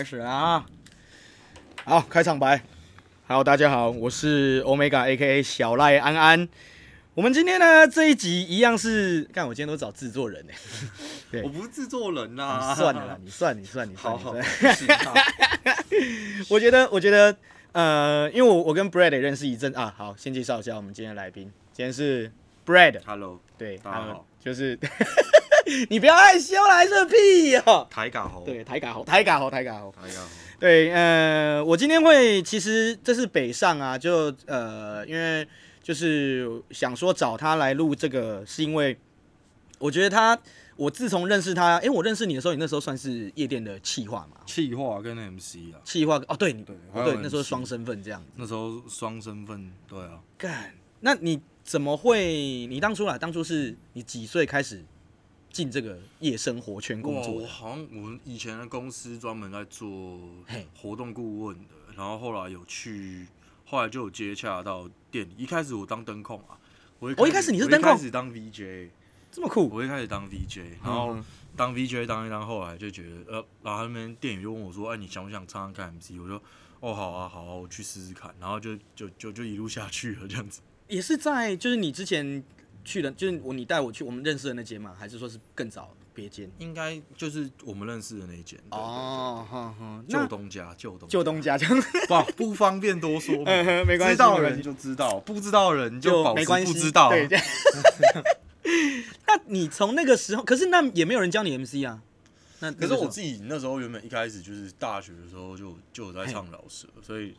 开始了啊。好，开场白。Hello，大家好，我是 Omega，AKA 小赖安安。我们今天呢这一集一样是，看我今天都找制作人呢。对，我不是制作人呐、啊。算了啦，你算，你算，你算。好好。我觉得，我觉得，呃，因为我我跟 Brad 也认识一阵啊。好，先介绍一下我们今天的来宾，今天是 Brad。Hello，对，大家好，就是。你不要害羞来这屁哦！台港猴，对，台港猴，台港猴，台港猴，台港猴。对，呃，我今天会，其实这是北上啊，就呃，因为就是想说找他来录这个，是因为我觉得他，我自从认识他，哎，我认识你的时候，你那时候算是夜店的企划嘛？企划跟 MC 啊？企划哦，对，对，对，对，那时候双身份这样子。那时候双身份，对啊。干，那你怎么会？你当初啊，当初是你几岁开始？进这个夜生活圈工作，我好像我们以前的公司专门在做活动顾问的，然后后来有去，后来就有接洽到店里。一开始我当灯控啊，我一我一开始你是灯控，一开始当 VJ，这么酷。我一开始当 VJ，然后当 VJ 当一当，后来就觉得呃，然后那边店员就问我说：“哎，你想不想唱唱看 MC？” 我说：“哦，好啊，好啊，我去试试看。”然后就就就就一路下去了，这样子。也是在就是你之前。去的就是我，你带我去我们认识的那间嘛？还是说是更早别间？应该就是我们认识的那间。哦，哈哈，旧东家，旧东旧东家，这样不不方便多说，没关系，知道的人就知道，不知道的人就没关系不知道。对，那你从那个时候，可是那也没有人教你 MC 啊？那可是我自己那时候原本一开始就是大学的时候就就有在唱饶舌，所以。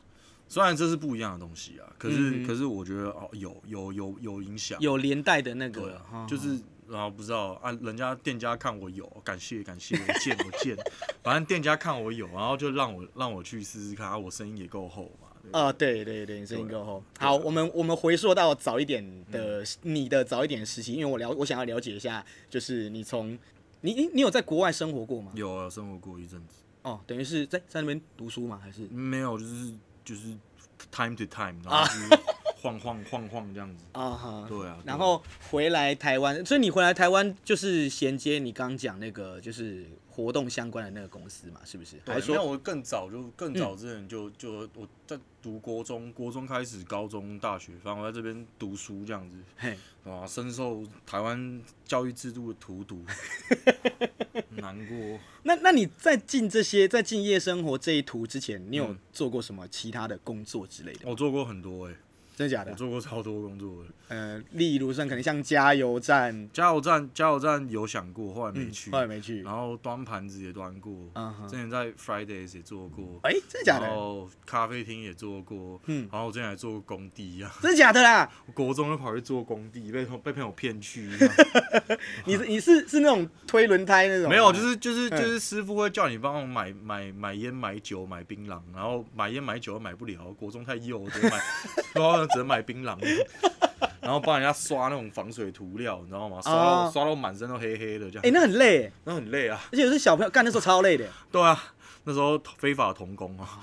虽然这是不一样的东西啊，可是、嗯、可是我觉得哦，有有有有影响，有连带的那个，对啊，就是然后不知道啊，人家店家看我有，感谢感谢，我见我见，反正店家看我有，然后就让我让我去试试看啊，我声音也够厚嘛，啊，对对对，声音够厚。好，我们我们回溯到早一点的、嗯、你的早一点的时期，因为我了我想要了解一下，就是你从你你你有在国外生活过吗？有啊，生活过一阵子。哦，等于是在在那边读书吗？还是没有，就是。就是 time to time，然后就是晃晃晃晃这样子。啊哈，对啊，然后回来台湾，所以你回来台湾就是衔接你刚讲那个就是活动相关的那个公司嘛，是不是？对，还说我更早就更早之前就就我在读国中，国中开始，高中、大学，反正我在这边读书这样子，嘿，啊，深受台湾教育制度的荼毒，难过。那那你在进这些在进夜生活这一途之前，你有做过什么其他的工作之类的？我做过很多哎、欸。真的假的？我做过超多工作的。呃，例如像可能像加油站，加油站，加油站有想过，后来没去，后来没去。然后端盘子也端过，之前在 Fridays 也做过。哎，真的假的？然后咖啡厅也做过，嗯，然后我之前还做过工地啊。真的假的啦？我国中就跑去做工地，被被朋友骗去。你是你是是那种推轮胎那种？没有，就是就是就是师傅会叫你帮我买买买烟、买酒、买槟榔，然后买烟买酒又买不了，国中太幼，就买。只能买槟榔，然后帮人家刷那种防水涂料，你知道吗？刷到刷到满身都黑黑的，这样。哎，那很累，那很累啊！而且有些小朋友干的时候超累的。对啊，那时候非法童工啊。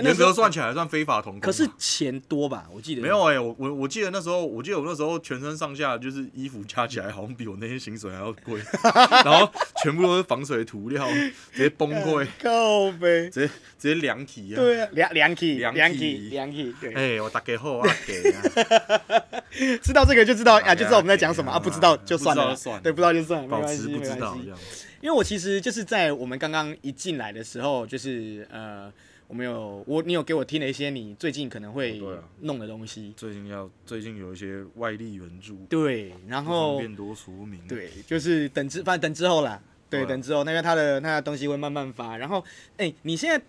严格算起来算非法同工，可是钱多吧？我记得没有哎、欸，我我我记得那时候，我记得我那时候全身上下就是衣服加起来，好像比我那些薪水还要贵，然后全部都是防水涂料，直接崩溃，靠呗，直接直接凉体啊！对啊，凉凉体，凉体，凉体，对。哎，我大家好啊，给啊，知道这个就知道啊，就知道我们在讲什么啊，不知道就算了，对，不知道就算了，保持不知道这样。因为我其实就是在我们刚刚一进来的时候，就是呃。我没有，我你有给我听了一些你最近可能会弄的东西。最近要最近有一些外力援助。对，然后变多说明。对，就是等之，反正等之后啦。对，等之后，那个他的他的东西会慢慢发。然后，哎，你现在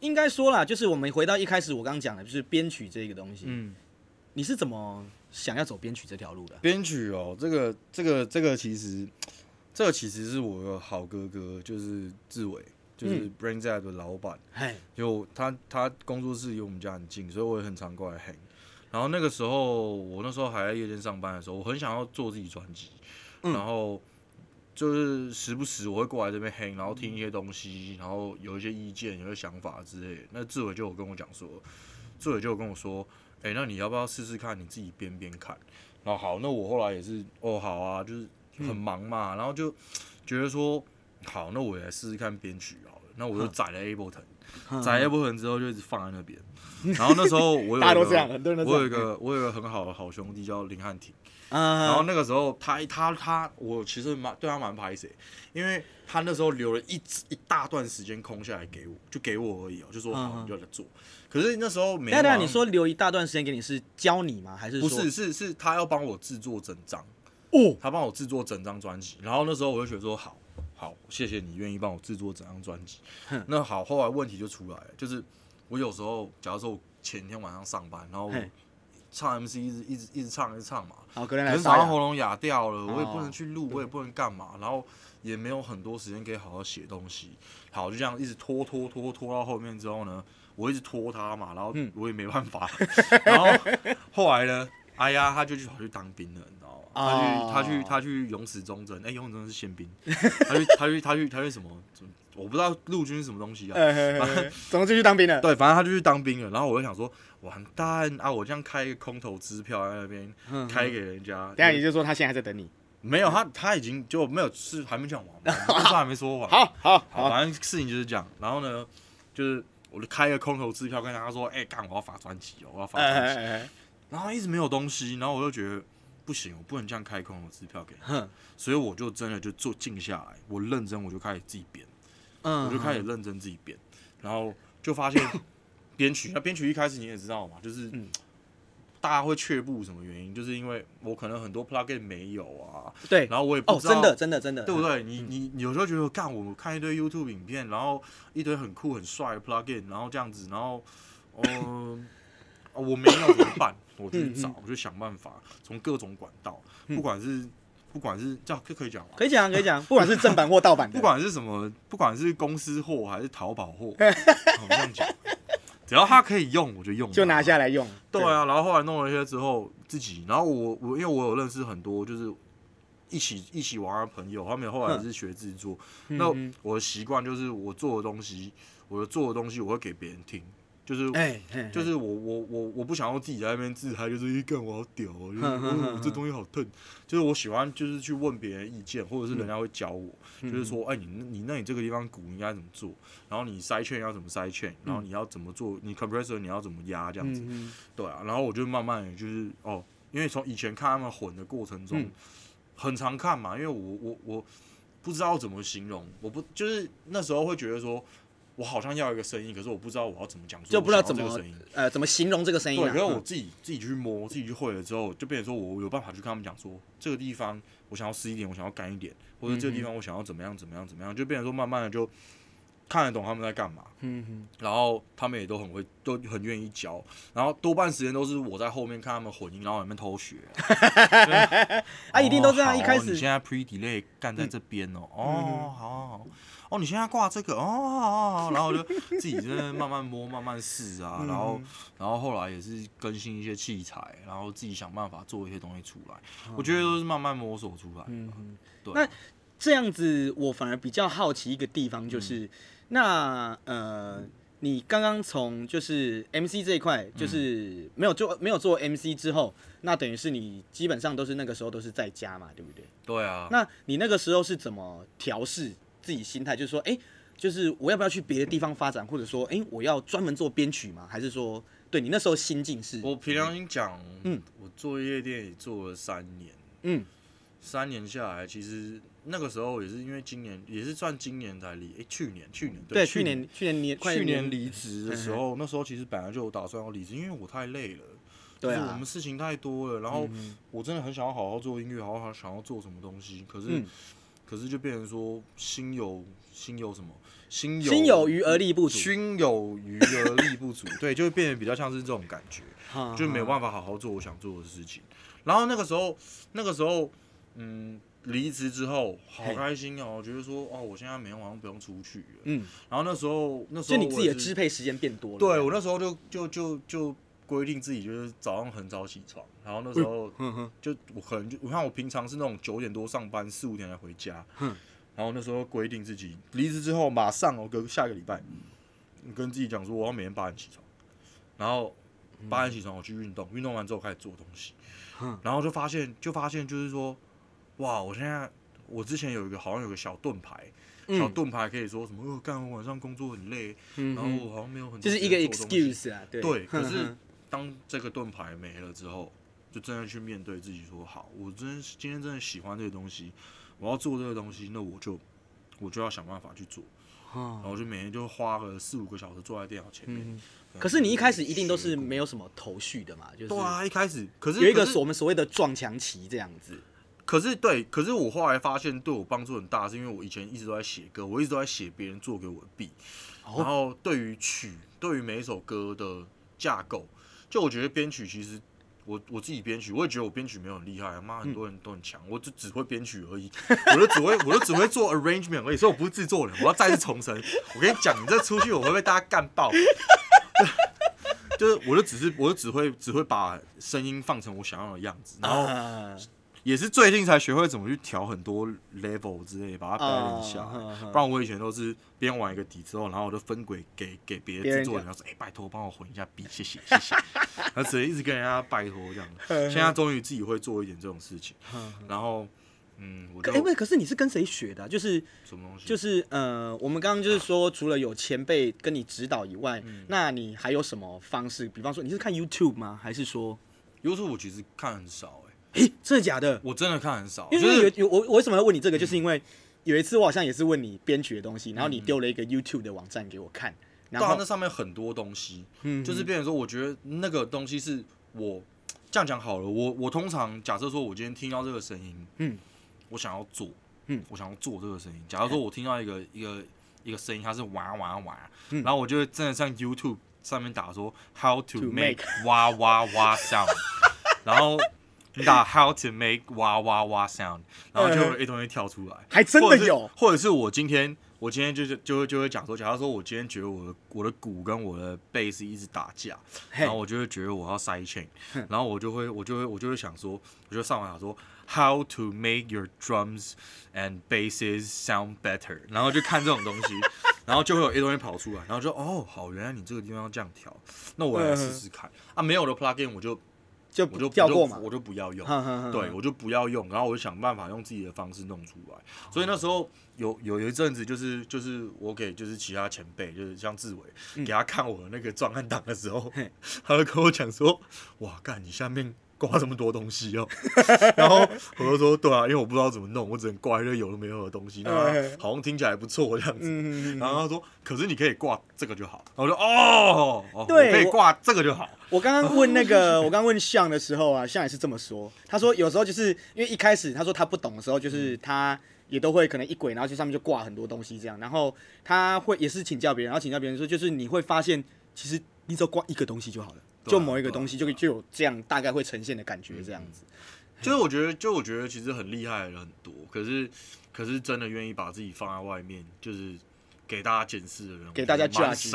应该说啦，就是我们回到一开始我刚刚讲的，就是编曲这个东西。嗯。你是怎么想要走编曲这条路的？编曲哦，这个这个这个其实，这个其实是我的好哥哥，就是志伟。就是 BrainZ 的老板，就他他工作室离我们家很近，所以我也很常过来 hang。然后那个时候，我那时候还在夜店上班的时候，我很想要做自己专辑，然后就是时不时我会过来这边 hang，然后听一些东西，然后有一些意见、有些想法之类的。那志伟就有跟我讲说，志伟就有跟我说，哎，那你要不要试试看你自己编编看？然后好，那我后来也是，哦，好啊，就是很忙嘛，然后就觉得说。好，那我也来试试看编曲好了。那我就载了 Ableton，载 Ableton 之后就一直放在那边。然后那时候我有一个，我有一个，我有一个很好的好兄弟叫林汉廷。然后那个时候他他他，我其实蛮对他蛮拍谁，因为他那时候留了一一大段时间空下来给我，就给我而已哦，就说好你就来做。可是那时候没。那你说留一大段时间给你是教你吗？还是不是？是是他要帮我制作整张哦，他帮我制作整张专辑。然后那时候我就觉得说好，好，谢谢你愿意帮我制作整张专辑。那好，后来问题就出来了，就是我有时候，假如说我前天晚上上班，然后。唱 MC 一直一直一直唱一直唱嘛，可能早上喉咙哑掉了，我也不能去录，我也不能干嘛，然后也没有很多时间可以好好写东西。好，就这样一直拖拖拖拖到后面之后呢，我一直拖他嘛，然后我也没办法。然后后来呢，哎呀，他就去跑去当兵了，你知道吗？他去他去他去勇死忠贞，哎，勇死忠贞是宪兵。他去他去他去他去什么？我不知道陆军是什么东西啊。怎么就去当兵了？对，反正他就去当兵了。然后我就想说。完蛋啊！我这样开一个空头支票在那边开给人家，等下你就说他现在还在等你？没有，他他已经就没有是还没讲完，话还没说完。好好好，反正事情就是这样。然后呢，就是我就开一个空头支票跟他说：“哎，干，我要发专辑哦，我要发专辑。”然后一直没有东西，然后我就觉得不行，我不能这样开空头支票给你，所以我就真的就坐静下来，我认真，我就开始自己编，嗯我就开始认真自己编，然后就发现。编曲，那编曲一开始你也知道嘛，就是大家会却步，什么原因？就是因为我可能很多 plugin 没有啊，对，然后我也不知道，真的真的真的，对不对？你你有时候觉得，干，我看一堆 YouTube 影片，然后一堆很酷很帅的 plugin，然后这样子，然后，嗯，我没有怎么办？我去找，我就想办法，从各种管道，不管是不管是这样，可可以讲吗？可以讲，可以讲，不管是正版或盗版，不管是什么，不管是公司货还是淘宝货，这样讲。只要它可以用，我就用，就拿下来用。对啊，然后后来弄了一些之后，自己，然后我我因为我有认识很多就是一起一起玩的朋友，他们后来也是学制作。那我的习惯就是我做的东西，我的做的东西我会给别人听。就是，就是我我我我不想要自己在那边自嗨，就是一干我好屌哦，就是我这东西好疼。就是我喜欢就是去问别人意见，或者是人家会教我，就是说，哎，你你那你这个地方鼓应该怎么做？然后你 side chain 要怎么 side chain？然后你要怎么做？你 compressor 你要怎么压这样子？对啊，然后我就慢慢的就是哦，因为从以前看他们混的过程中，很常看嘛，因为我我我不知道怎么形容，我不就是那时候会觉得说。我好像要一个声音，可是我不知道我要怎么讲，就不知道怎么呃怎么形容这个声音。对，可是我自己自己去摸，自己去会了之后，就变成说我有办法去跟他们讲说，这个地方我想要湿一点，我想要干一点，或者这个地方我想要怎么样怎么样怎么样，就变成说慢慢的就看得懂他们在干嘛。嗯哼。然后他们也都很会，都很愿意教。然后多半时间都是我在后面看他们混音，然后里面偷学。啊，一定都这样。一开始你现在 pre delay 干在这边哦。哦，好好好。哦，你现在挂这个哦，然后就自己在慢慢摸、慢慢试啊，然后，然后后来也是更新一些器材，然后自己想办法做一些东西出来。我觉得都是慢慢摸索出来的。嗯，对。那这样子，我反而比较好奇一个地方，就是那呃，你刚刚从就是 MC 这一块，就是没有做没有做 MC 之后，那等于是你基本上都是那个时候都是在家嘛，对不对？对啊。那你那个时候是怎么调试？自己心态就是说，哎、欸，就是我要不要去别的地方发展，或者说，哎、欸，我要专门做编曲吗？还是说，对你那时候心境是？我平常心讲，嗯，我做夜店也做了三年，嗯，三年下来，其实那个时候也是因为今年也是算今年才离，哎、欸，去年去年对，去年去年年去年离职的时候，那时候其实本来就有打算要离职，因为我太累了，对啊，我们事情太多了，然后我真的很想要好好做音乐，好好想要做什么东西，可是。嗯可是就变成说心有心有什么？心有心有余而力不足，心有余而力不足，对，就会变得比较像是这种感觉，就没有办法好好做我想做的事情。然后那个时候，那个时候，嗯，离职之后好开心哦，我觉得说哦，我现在每天晚上不用出去了，嗯，然后那时候那时候就你自己的支配时间变多了，对我那时候就就就就。规定自己就是早上很早起床，然后那时候就我可能就我看我平常是那种九点多上班，四五点才回家，然后那时候规定自己离职之后马上哦，隔下个礼拜，跟自己讲说我要每天八点起床，然后八点起床我去运动，运动完之后开始做东西，然后就发现就发现就是说，哇，我现在我之前有一个好像有个小盾牌，嗯、小盾牌可以说什么？哦，干我晚上工作很累，嗯、然后我好像没有很就是一个 excuse 啊，对。对，可是当这个盾牌没了之后，就真的去面对自己，说好，我真今天真的喜欢这个东西，我要做这个东西，那我就我就要想办法去做。然后就每天就花个四五个小时坐在电脑前面。嗯、可是你一开始一定都是没有什么头绪的嘛？就是对啊，一开始可是有一个我们所谓的撞墙期这样子。可是对，可是我后来发现对我帮助很大，是因为我以前一直都在写歌，我一直都在写别人做给我的 beat，然后对于曲，对于每一首歌的架构，就我觉得编曲其实。我我自己编曲，我也觉得我编曲没有很厉害，妈很多人都很强，嗯、我就只会编曲而已，我就只会我就只会做 arrangement 而已，所以我不是制作人。我要再次重申，我跟你讲，你这出去我会被大家干爆。就是我就只是我就只会只会把声音放成我想要的样子，然后也是最近才学会怎么去调很多 level 之类，把它 balance 下来。不然我以前都是编完一个底之后，然后我就分轨给给别的制作人，然后说：“哎、欸，拜托帮我混一下 beat，谢谢谢谢。”然后只能一直跟人家拜托这样。现在终于自己会做一点这种事情。然后，嗯，我就哎，喂、欸，可是你是跟谁学的、啊？就是什么东西？就是呃，我们刚刚就是说，除了有前辈跟你指导以外，嗯、那你还有什么方式？比方说，你是看 YouTube 吗？还是说 YouTube 我其实看很少。诶，真的假的？我真的看很少，因为有有我我为什么要问你这个？就是因为有一次我好像也是问你编曲的东西，然后你丢了一个 YouTube 的网站给我看，然后那上面很多东西，嗯就是变成说，我觉得那个东西是我这样讲好了，我我通常假设说我今天听到这个声音，嗯，我想要做，嗯，我想要做这个声音。假如说我听到一个一个一个声音，它是哇哇哇，然后我就会真的上 YouTube 上面打说 How to make 哇哇哇 sound，然后。你打 How to make 哇哇哇 sound，然后就会一东西跳出来，还真的有，或者是我今天我今天就是就会就会讲说，假如说我今天觉得我的我的鼓跟我的贝斯一直打架，然后我就会觉得我要 side chain，然后我就会我就会我就会想说，我就上网想说 How to make your drums and basses sound better，然后就看这种东西，然后就会有一堆东西跑出来，然后就哦好，原来你这个地方要这样调，那我来试试看啊，没有的 plugin 我就。就我就跳过嘛，我就不要用，对，我就不要用，然后我就想办法用自己的方式弄出来。所以那时候有有一阵子，就是就是我给就是其他前辈，就是像志伟，给他看我的那个壮汉档的时候，他就跟我讲说：“哇，干你下面。”挂这么多东西哦，然后我就说对啊，因为我不知道怎么弄，我只能挂一些有的没有的东西，那好像听起来不错这样子。然后他说，可是你可以挂这个就好。然后我说哦，对，可以挂这个就好。我刚刚问那个，我刚刚问向的时候啊，向也是这么说。他说有时候就是因为一开始他说他不懂的时候，就是他也都会可能一轨，然后去上面就挂很多东西这样。然后他会也是请教别人，然后请教别人说，就是你会发现其实你只要挂一个东西就好了。就某一个东西，就就有这样大概会呈现的感觉，这样子。就是我觉得，就我觉得其实很厉害的人很多，可是可是真的愿意把自己放在外面，就是给大家检视的人，给大家这样子。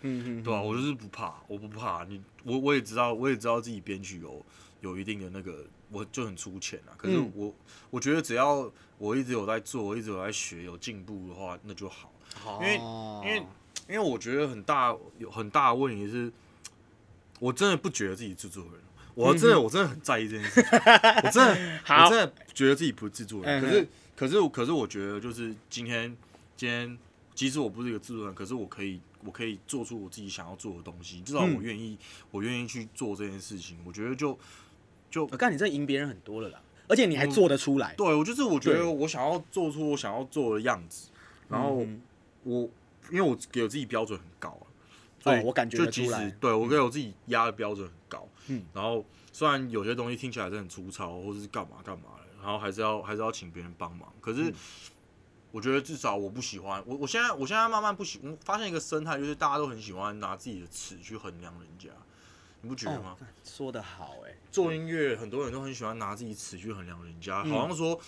嗯嗯，对吧？我就是不怕，我不怕你，我我也知道，我也知道自己编曲有有一定的那个，我就很粗浅啊。可是我我觉得只要我一直有在做，我一直有在学，有进步的话，那就好。因为因为因为我觉得很大有很大的问题是。我真的不觉得自己制作人，我真的我真的很在意这件事情。我真的 我真的觉得自己不是制作人，可是可是可是我觉得就是今天今天，即使我不是一个制作人，可是我可以我可以做出我自己想要做的东西，至少我愿意我愿意去做这件事情。我觉得就就我看你这赢别人很多了啦，而且你还做得出来。对，我就是我觉得我想要做出我想要做的样子，然后我因为我给我自己标准很高啊。所以、哦、我感觉就其实对我给我自己压的标准很高，嗯，然后虽然有些东西听起来是很粗糙或者是干嘛干嘛的，然后还是要还是要请别人帮忙。可是我觉得至少我不喜欢我我现在我现在慢慢不喜，我发现一个生态就是大家都很喜欢拿自己的尺去衡量人家，你不觉得吗？哦、说的好哎、欸，做音乐很多人都很喜欢拿自己尺去衡量人家，好像说。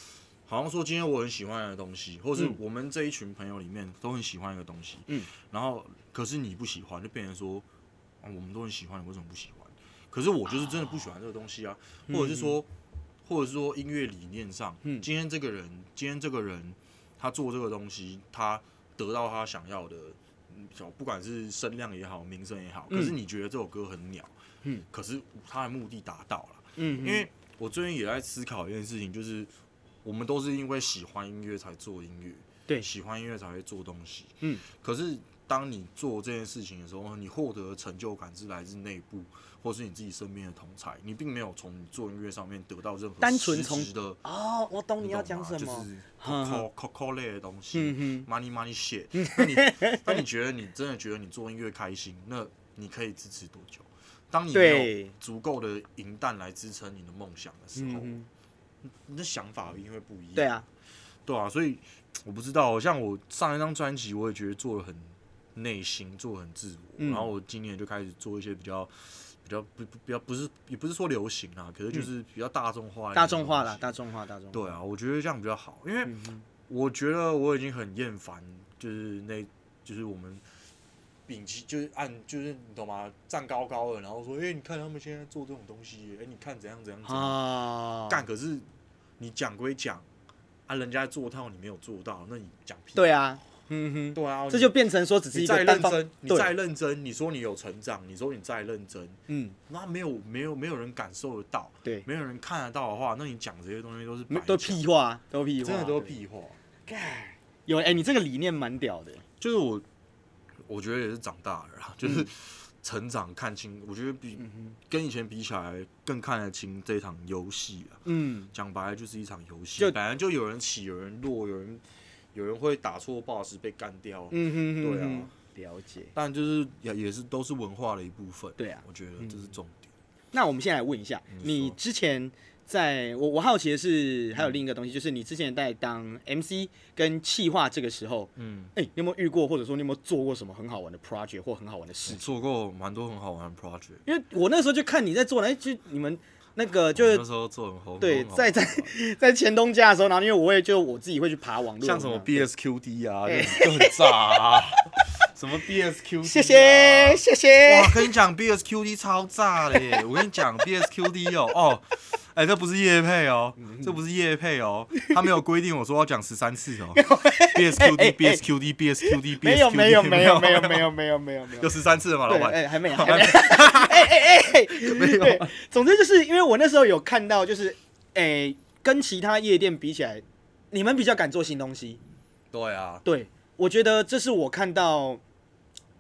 好像说今天我很喜欢的东西，或是我们这一群朋友里面都很喜欢一个东西，嗯，然后可是你不喜欢，就变成说，啊，我们都很喜欢，你为什么不喜欢？可是我就是真的不喜欢这个东西啊，或者是说，或者是说音乐理念上，今天这个人，今天这个人他做这个东西，他得到他想要的，不管是声量也好，名声也好，可是你觉得这首歌很鸟，嗯，可是他的目的达到了，嗯，因为我最近也在思考一件事情，就是。我们都是因为喜欢音乐才做音乐，对，喜欢音乐才会做东西。嗯，可是当你做这件事情的时候，你获得的成就感是来自内部，或是你自己身边的同才，你并没有从你做音乐上面得到任何单纯从的哦，我懂你要讲什么，就是 coco coco 类的东西，嗯 money money shit。那你那你觉得你真的觉得你做音乐开心，那你可以支持多久？当你没有足够的银弹来支撑你的梦想的时候，嗯、你的想法一定会不一样。对啊，对啊，所以我不知道，像我上一张专辑，我也觉得做的很内心，做很自我。嗯、然后我今年就开始做一些比较比较不比较不是也不是说流行啊，可是就是比较大众化、大众化了，大众化，大众化。对啊，我觉得这样比较好，因为我觉得我已经很厌烦，就是那，就是我们。摒弃就是按就是你懂吗？站高高的，然后说：“哎、欸，你看他们现在做这种东西，哎、欸，你看怎样怎样怎样干。啊”可是你讲归讲，啊，人家做到你没有做到，那你讲屁？对啊，嗯哼，对啊，这就变成说只是一个再认真，你再认真，你说你有成长，你说你再认真，嗯，那没有没有没有人感受得到，对，没有人看得到的话，那你讲这些东西都是都屁话，都屁话，真的都屁话。有哎、欸，你这个理念蛮屌的，就是我。我觉得也是长大了，就是成长看清。我觉得比跟以前比起来，更看得清这场游戏啊。嗯，讲白了就是一场游戏，本来就有人起，有人落，有人有人会打错 boss 被干掉。嗯哼，对啊，了解。但就是也也是都是文化的一部分。对啊，我觉得这是重点。那我们现在来问一下，你之前。在我我好奇的是，还有另一个东西，就是你之前在当 MC 跟企划这个时候，嗯，哎，你有没有遇过，或者说你有没有做过什么很好玩的 project 或很好玩的事？做过蛮多很好玩的 project，因为我那时候就看你在做，哎，就你们那个就是那时候做很红，对，在 在在前东家的时候，然后因为我会就我自己会去爬网络，像什么 BSQD 啊，就很炸啊，什么 BSQD？、谢谢谢谢。哇，跟你讲 BSQD 超炸嘞！我跟你讲 BSQD 哦哦，哎、这不是叶配哦，这不是叶配哦，他没有规定我说要讲十三次哦。BSQD BSQD BSQD 没有没有没有没有没有没有没有，有十三次了嘛，老板？哎、还没还。哎哎哎，没有。总之就是因为我那时候有看到，就是哎、跟其他夜店比起来，你们比较敢做新东西。对啊，对。我觉得这是我看到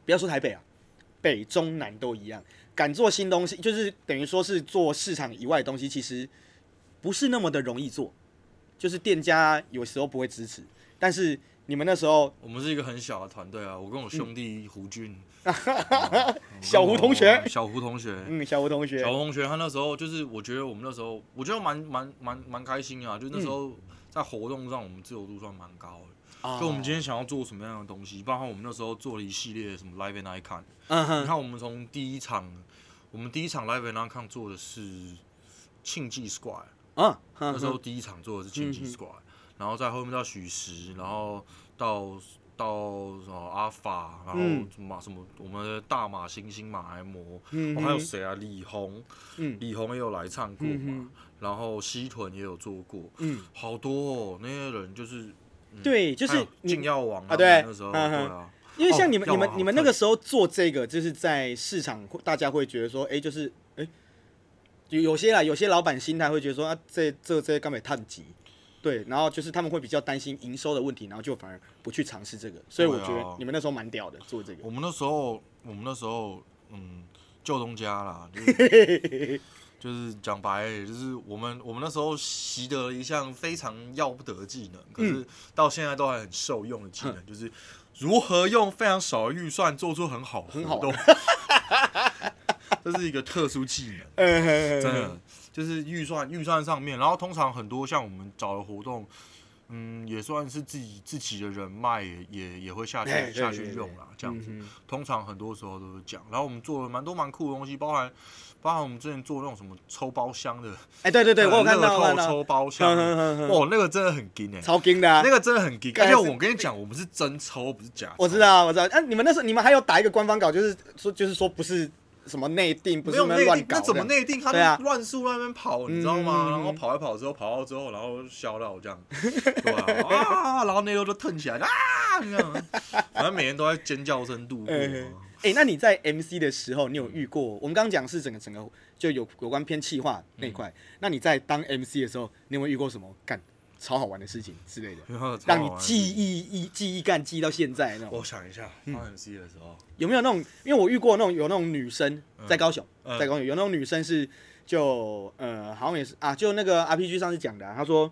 不要说台北啊，北中南都一样。敢做新东西，就是等于说是做市场以外的东西，其实不是那么的容易做。就是店家有时候不会支持，但是你们那时候，我们是一个很小的团队啊。我跟我兄弟胡俊，小胡同学，小胡同学，嗯，小胡同学，小胡同学，他那时候就是，我觉得我们那时候，我觉得蛮蛮蛮蛮开心啊。就那时候在活动上，我们自由度算蛮高的。就我们今天想要做什么样的东西，包括我们那时候做了一系列什么 Live and Icon。嗯哼。你看，我们从第一场，我们第一场 Live and Icon 做的是庆记 square，。嗯。那时候第一场做的是庆记 square，然后在后面到许石，然后到到什么阿法，然后什么什么我们的大马星星马来模，嗯。还有谁啊？李红。嗯。李红也有来唱过嘛？然后西屯也有做过。嗯。好多哦，那些人就是。对，就是禁药王啊，对，那时候对啊，因为像你们、你们、你们那个时候做这个，就是在市场，大家会觉得说，哎，就是哎，有有些啦，有些老板心态会觉得说，啊，这这这根本太急，对，然后就是他们会比较担心营收的问题，然后就反而不去尝试这个，所以我觉得你们那时候蛮屌的，做这个。我们那时候，我们那时候，嗯，旧东家啦。就是 就是讲白，就是我们我们那时候习得了一项非常要不得的技能，可是到现在都还很受用的技能，就是如何用非常少的预算做出很好的活动。这是一个特殊技能，真的就是预算预算上面，然后通常很多像我们找的活动，嗯，也算是自己自己的人脉也也也会下去下去用啦，这样子。通常很多时候都是这样，然后我们做了蛮多蛮酷的东西，包含。包含我们之前做那种什么抽包厢的，哎，对对对，我有看到抽包厢，哦，那个真的很惊哎，超惊的啊，那个真的很惊。而且我跟你讲，我们是真抽，不是假。我知道，我知道。哎，你们那时候你们还有打一个官方稿，就是说就是说不是什么内定，不是内定，那怎么内定？他乱数那边跑，你知道吗？然后跑来跑之后，跑到之后，然后笑到这样，对啊，然后那个都腾起来啊，这样，反正每天都在尖叫声度过。哎、欸，那你在 MC 的时候，你有遇过？我们刚刚讲是整个整个就有有关偏气化那块。嗯、那你在当 MC 的时候，你有没有遇过什么干超好玩的事情之类的，的让你记忆一记忆干记到现在那种。我想一下，当 MC 的时候、嗯、有没有那种？因为我遇过那种有那种女生在高雄，嗯、在高雄有那种女生是就呃好像也是啊，就那个 RPG 上次讲的、啊，他说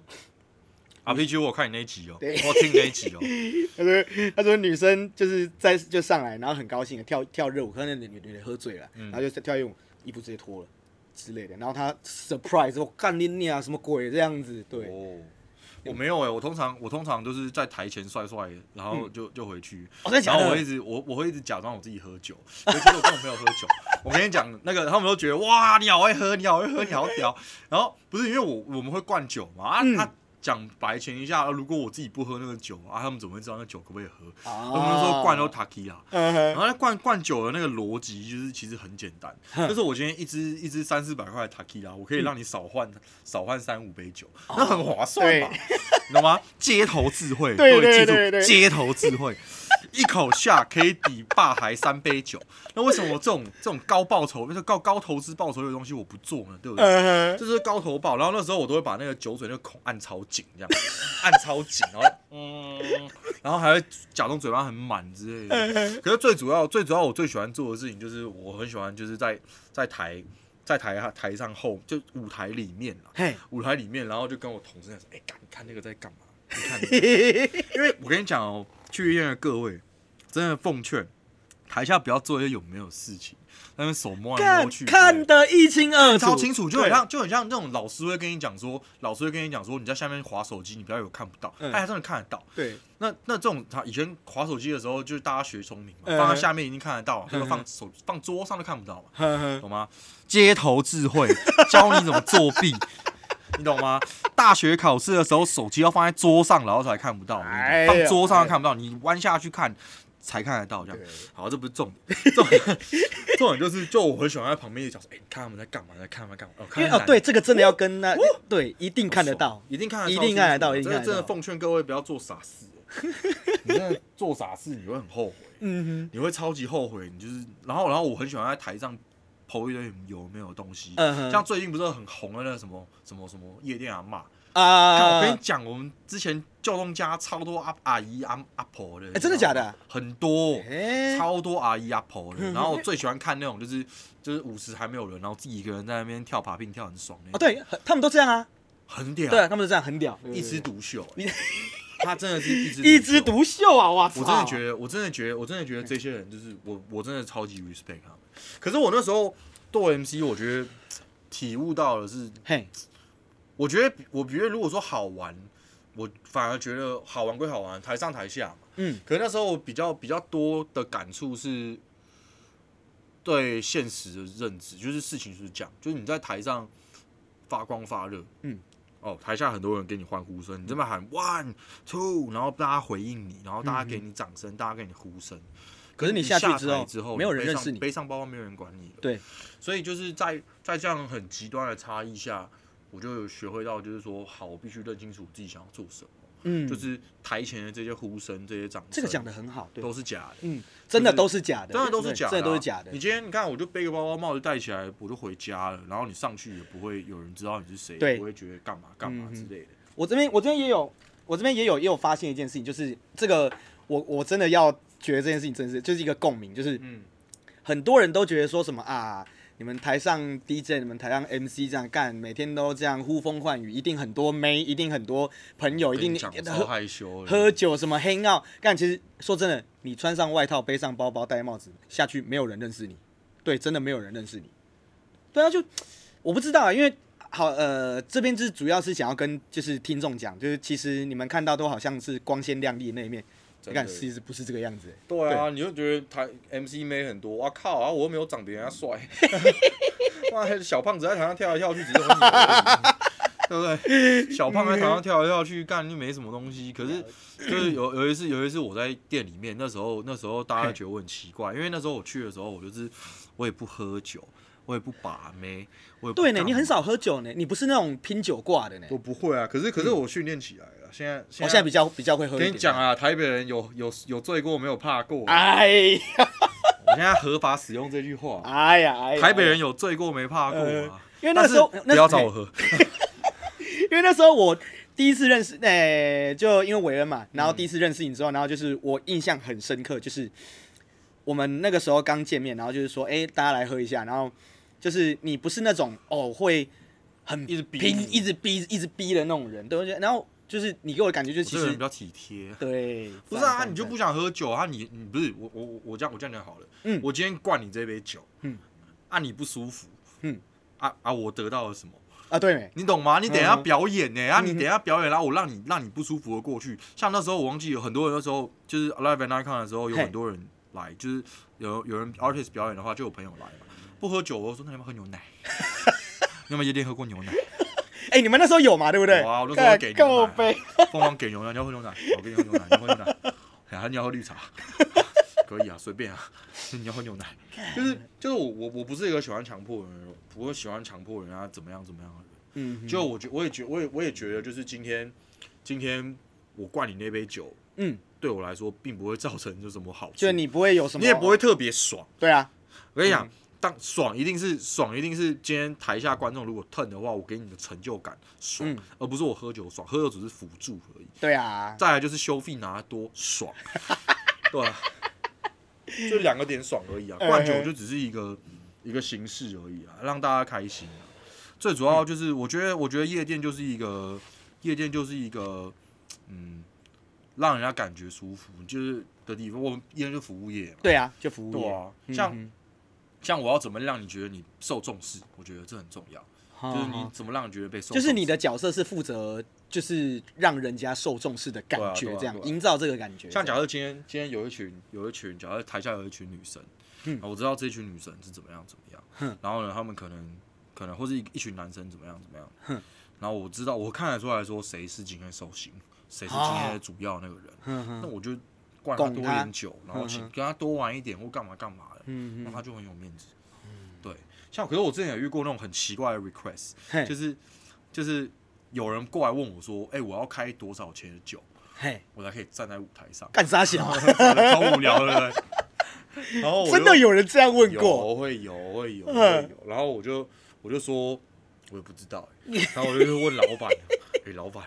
RPG 我看你那一集哦、喔，我听那一集哦、喔，他说他说女生就是在就上来，然后很高兴的跳跳热舞，可能那女女的喝醉了，嗯、然后就跳一舞，衣服直接脱了。之类的，然后他 surprise 我干你你啊什么鬼这样子，对。哦，我没有哎、欸，我通常我通常都是在台前帅帅，然后就、嗯、就回去。哦、然后我一直我我会一直假装我自己喝酒，其实我根本没有喝酒。我跟你讲，那个他们都觉得哇，你好会喝，你好会喝，你好屌。然后不是因为我我们会灌酒嘛啊。嗯他讲白前一下，如果我自己不喝那个酒啊，他们怎么会知道那酒可不可以喝？啊、我们说灌都塔 K 啊，嗯、哼然后灌灌酒的那个逻辑就是其实很简单，嗯、就是我今天一支一支三四百块的塔 K 啊，我可以让你少换、嗯、少换三五杯酒，哦、那很划算嘛，你懂吗？街头智慧，各位记住，街头智慧。一口下可以抵霸海三杯酒，那为什么我这种这种高报酬、就是高高投资报酬的东西我不做呢？对不对？这、uh huh. 是高投报。然后那时候我都会把那个酒嘴那个孔按超紧，这样按超紧，然后嗯，然后还会假装嘴巴很满之类的。Uh. 可是最主要、最主要我最喜欢做的事情就是我很喜欢就是在在台在台下台上后就舞台里面啊，Hey. 舞台里面，然后就跟我同事讲说：“哎、欸，你看那个在干嘛？你看、那个，因为我跟你讲哦。”去医院的各位，真的奉劝台下不要做一些有没有事情，那边手摸来摸去，看得一清二楚，超清楚，就很像，就很像那种老师会跟你讲说，老师会跟你讲说，你在下面划手机，你不要有看不到，哎，真的看得到。对，那那这种他以前划手机的时候，就是大家学聪明嘛，放在下面一定看得到，那个放手放桌上都看不到嘛，懂吗？街头智慧教你怎么作弊。你懂吗？大学考试的时候，手机要放在桌上，然后才看不到。放桌上看不到，你弯下去看才看得到。这样，好，这不是重点，重点，重点就是，就我很喜欢在旁边讲说，哎，你看他们在干嘛，在看他们干嘛。因为哦，对，这个真的要跟那，对，一定看得到，一定看得到，一定看得到，真的真的奉劝各位不要做傻事。你真的做傻事，你会很后悔。嗯哼，你会超级后悔。你就是，然后，然后我很喜欢在台上。投一堆有没有东西？嗯、哼像最近不是很红的那个什么什么什么夜店啊嘛啊！我跟你讲，我们之前旧东家超多阿阿姨阿阿婆的，哎、欸，真的假的？很多，欸、超多阿姨阿婆的。然后我最喜欢看那种就是就是舞池还没有人，然后自己一个人在那边跳 popping 跳很爽那种。哦，对，他们都这样啊，很屌。对，他们都这样，很屌，一枝独秀。他真的是一枝 一枝独秀啊！哇，我真的觉得，我真的觉得，我真的觉得这些人就是我，我真的超级 respect 他们。可是我那时候做 MC，我觉得体悟到的是，嘿，我觉得我觉得如果说好玩，我反而觉得好玩归好玩，台上台下嘛，嗯。可是那时候比较比较多的感触是，对现实的认知，就是事情是这样，就是你在台上发光发热，嗯。哦，台下很多人给你欢呼声，你这边喊 one two，然后大家回应你，然后大家给你掌声，嗯、大家给你呼声。可是你下去之后，之后没有人认识你，背上包包没有人管你了。对，所以就是在在这样很极端的差异下，我就有学会到，就是说，好，我必须认清楚自己想要做什么。嗯，就是台前的这些呼声、这些掌声，这个讲的很好，对，都是假的。嗯，真的都是假的，真的都是假的，真的都是假的。你今天你看，我就背个包包、帽子戴起来，我就回家了。然后你上去也不会有人知道你是谁，对，不会觉得干嘛干嘛之类的。我这边我这边也有，我这边也有也有发现一件事情，就是这个我我真的要觉得这件事情真是就是一个共鸣，就是嗯，很多人都觉得说什么啊。你们台上 DJ，你们台上 MC 这样干，每天都这样呼风唤雨，一定很多妹，一定很多朋友，一定 超害羞，喝酒什么 hang out。干，其实说真的，你穿上外套，背上包包，戴帽子下去，没有人认识你。对，真的没有人认识你。对啊，就我不知道啊，因为好呃，这边是主要是想要跟就是听众讲，就是其实你们看到都好像是光鲜亮丽的那一面。你看，其实不是这个样子。对啊，你就觉得台 MC 妹很多，哇靠啊！我又没有长得人家帅，哇，小胖子在台上跳来跳去，只是很 对不对？小胖在台上跳来跳去，干就没什么东西。可是就是有有一次，有一次我在店里面，那时候那时候大家觉得我很奇怪，因为那时候我去的时候，我就是我也不喝酒。我也不把妹，我也不对呢，你很少喝酒呢，你不是那种拼酒挂的呢。我不会啊，可是可是我训练起来了，现在我现在比较比较会喝。跟你讲啊，台北人有有有醉过没有怕过？哎呀，我现在合法使用这句话。哎呀，台北人有醉过没怕过啊？因为那时候不要找我喝，因为那时候我。第一次认识，哎、欸，就因为韦恩嘛，然后第一次认识你之后，然后就是我印象很深刻，就是我们那个时候刚见面，然后就是说，哎、欸，大家来喝一下，然后就是你不是那种哦会很一直逼、一直逼、一直逼的那种人，对不对，然后就是你给我的感觉就是其实比较体贴，对，不是啊，你就不想喝酒啊？你你不是我我我这样我这样讲好了，嗯，我今天灌你这杯酒，嗯，啊你不舒服，嗯，啊啊我得到了什么？啊，对，你懂吗？你等一下表演呢，啊，你等一下表演，然后我让你让你不舒服的过去。像那时候我忘记有很多人那时候就是 Live and Icon 的时候，有很多人来，就是有有人 artist 表演的话，就有朋友来嘛。不喝酒，我说那你们喝牛奶，你有没有夜店喝过牛奶？哎，你们那时候有嘛？对不对？哇，我那时候给牛奶，疯狂给牛奶，你要喝牛奶，我给你喝牛奶，你要喝牛奶，哎，你要喝绿茶，可以啊，随便啊，你要喝牛奶，就是就是我我我不是一个喜欢强迫人，不会喜欢强迫人家怎么样怎么样。嗯，就我觉我也觉我也我也觉得，就是今天今天我灌你那杯酒，嗯，对我来说并不会造成就什么好处，就你不会有什么，你也不会特别爽。对啊，我跟你讲，当爽一定是爽，一定是今天台下观众如果疼的话，我给你的成就感爽，而不是我喝酒爽，喝酒只是辅助而已。对啊，再来就是修费拿多爽，对啊，就两个点爽而已啊，灌酒就只是一个一个形式而已啊，让大家开心。最主要就是，我觉得，我觉得夜店就是一个，夜店就是一个，嗯，让人家感觉舒服，就是的地方。我们夜店就服务业嘛。对啊，就服务业。对啊，像、像我要怎么让你觉得你受重视？我觉得这很重要。就是你怎么让你觉得被受重视？就是你的角色是负责，就是让人家受重视的感觉，这样营造这个感觉。像假设今天今天有一群有一群，假设台下有一群女生，嗯，我知道这群女生是怎么样怎么样，嗯、然后呢，他们可能。可能或是一一群男生怎么样怎么样，哼然后我知道我看得出来说谁是今天受刑，谁是今天的主要那个人，哦、那我就灌他多点酒，然后请跟他多玩一点或干嘛干嘛的，嗯、那他就很有面子。嗯、对，像可是我之前有遇过那种很奇怪的 request，就是就是有人过来问我说，哎、欸，我要开多少钱的酒，嘿我才可以站在舞台上干啥小，超无聊的。然后真的有人这样问过，我会有会有会有，然后我就。我就说，我也不知道，然后我就问老板，哎，老板，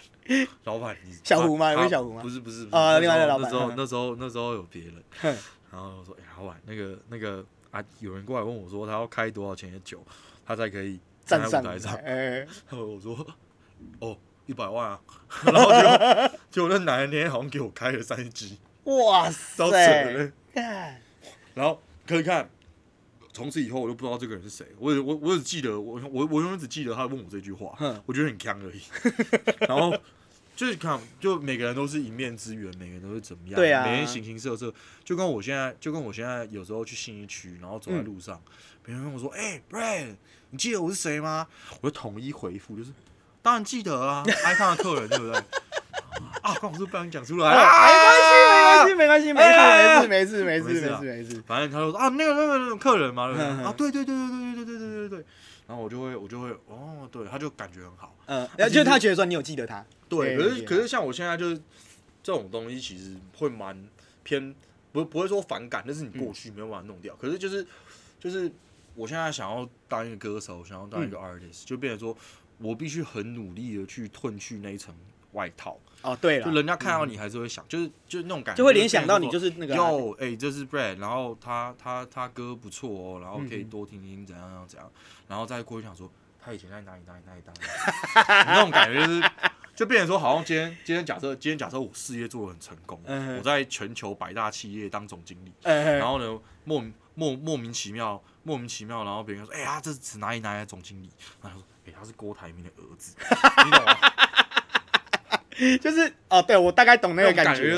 老板，你小胡吗？有小胡吗？不是不是，啊，另外一个老板。那时候那时候那时候有别人，然后我说，哎，老板，那个那个啊，有人过来问我说，他要开多少钱的酒，他才可以站在舞台上？哎，然后我说，哦，一百万啊，然后就 就那男的那天好像给我开了三支，哇塞，然后可以看。从此以后我就不知道这个人是谁，我我我只记得我我我永远只记得他问我这句话，我觉得很强而已。然后就是看，就每个人都是一面之缘，每个人都是怎么样，对啊，每天形形色色，就跟我现在就跟我现在有时候去信义区，然后走在路上，别、嗯、人问我说：“哎、欸、，Brad，你记得我是谁吗？”我就统一回复，就是当然记得啊，icon 的客人对不对？啊！刚我是不让你讲出来，啊，没关系，没关系，没事，没事，没事，没事，没事，没事。反正他就说啊，那个那个那个客人嘛，啊，对对对对对对对对对对。然后我就会我就会哦，对，他就感觉很好。嗯，就是他觉得说你有记得他。对，可是可是像我现在就是这种东西，其实会蛮偏，不不会说反感，但是你过去没有办法弄掉。可是就是就是我现在想要当一个歌手，想要当一个 artist，就变成说我必须很努力的去褪去那一层外套。哦，对了，就人家看到你还是会想，就是就是那种感觉，就会联想到你就是那个。哟，哎，这是 Brad，然后他他他歌不错哦，然后可以多听听怎样怎样怎样，然后再过去想说他以前在哪里哪里哪里当，那种感觉就是，就变成说好像今天今天假设今天假设我事业做的很成功，我在全球百大企业当总经理，然后呢莫莫莫名其妙莫名其妙，然后别人说哎呀这是哪里哪里的总经理，然后说哎他是郭台铭的儿子，你懂吗？就是哦，对我大概懂那个感觉，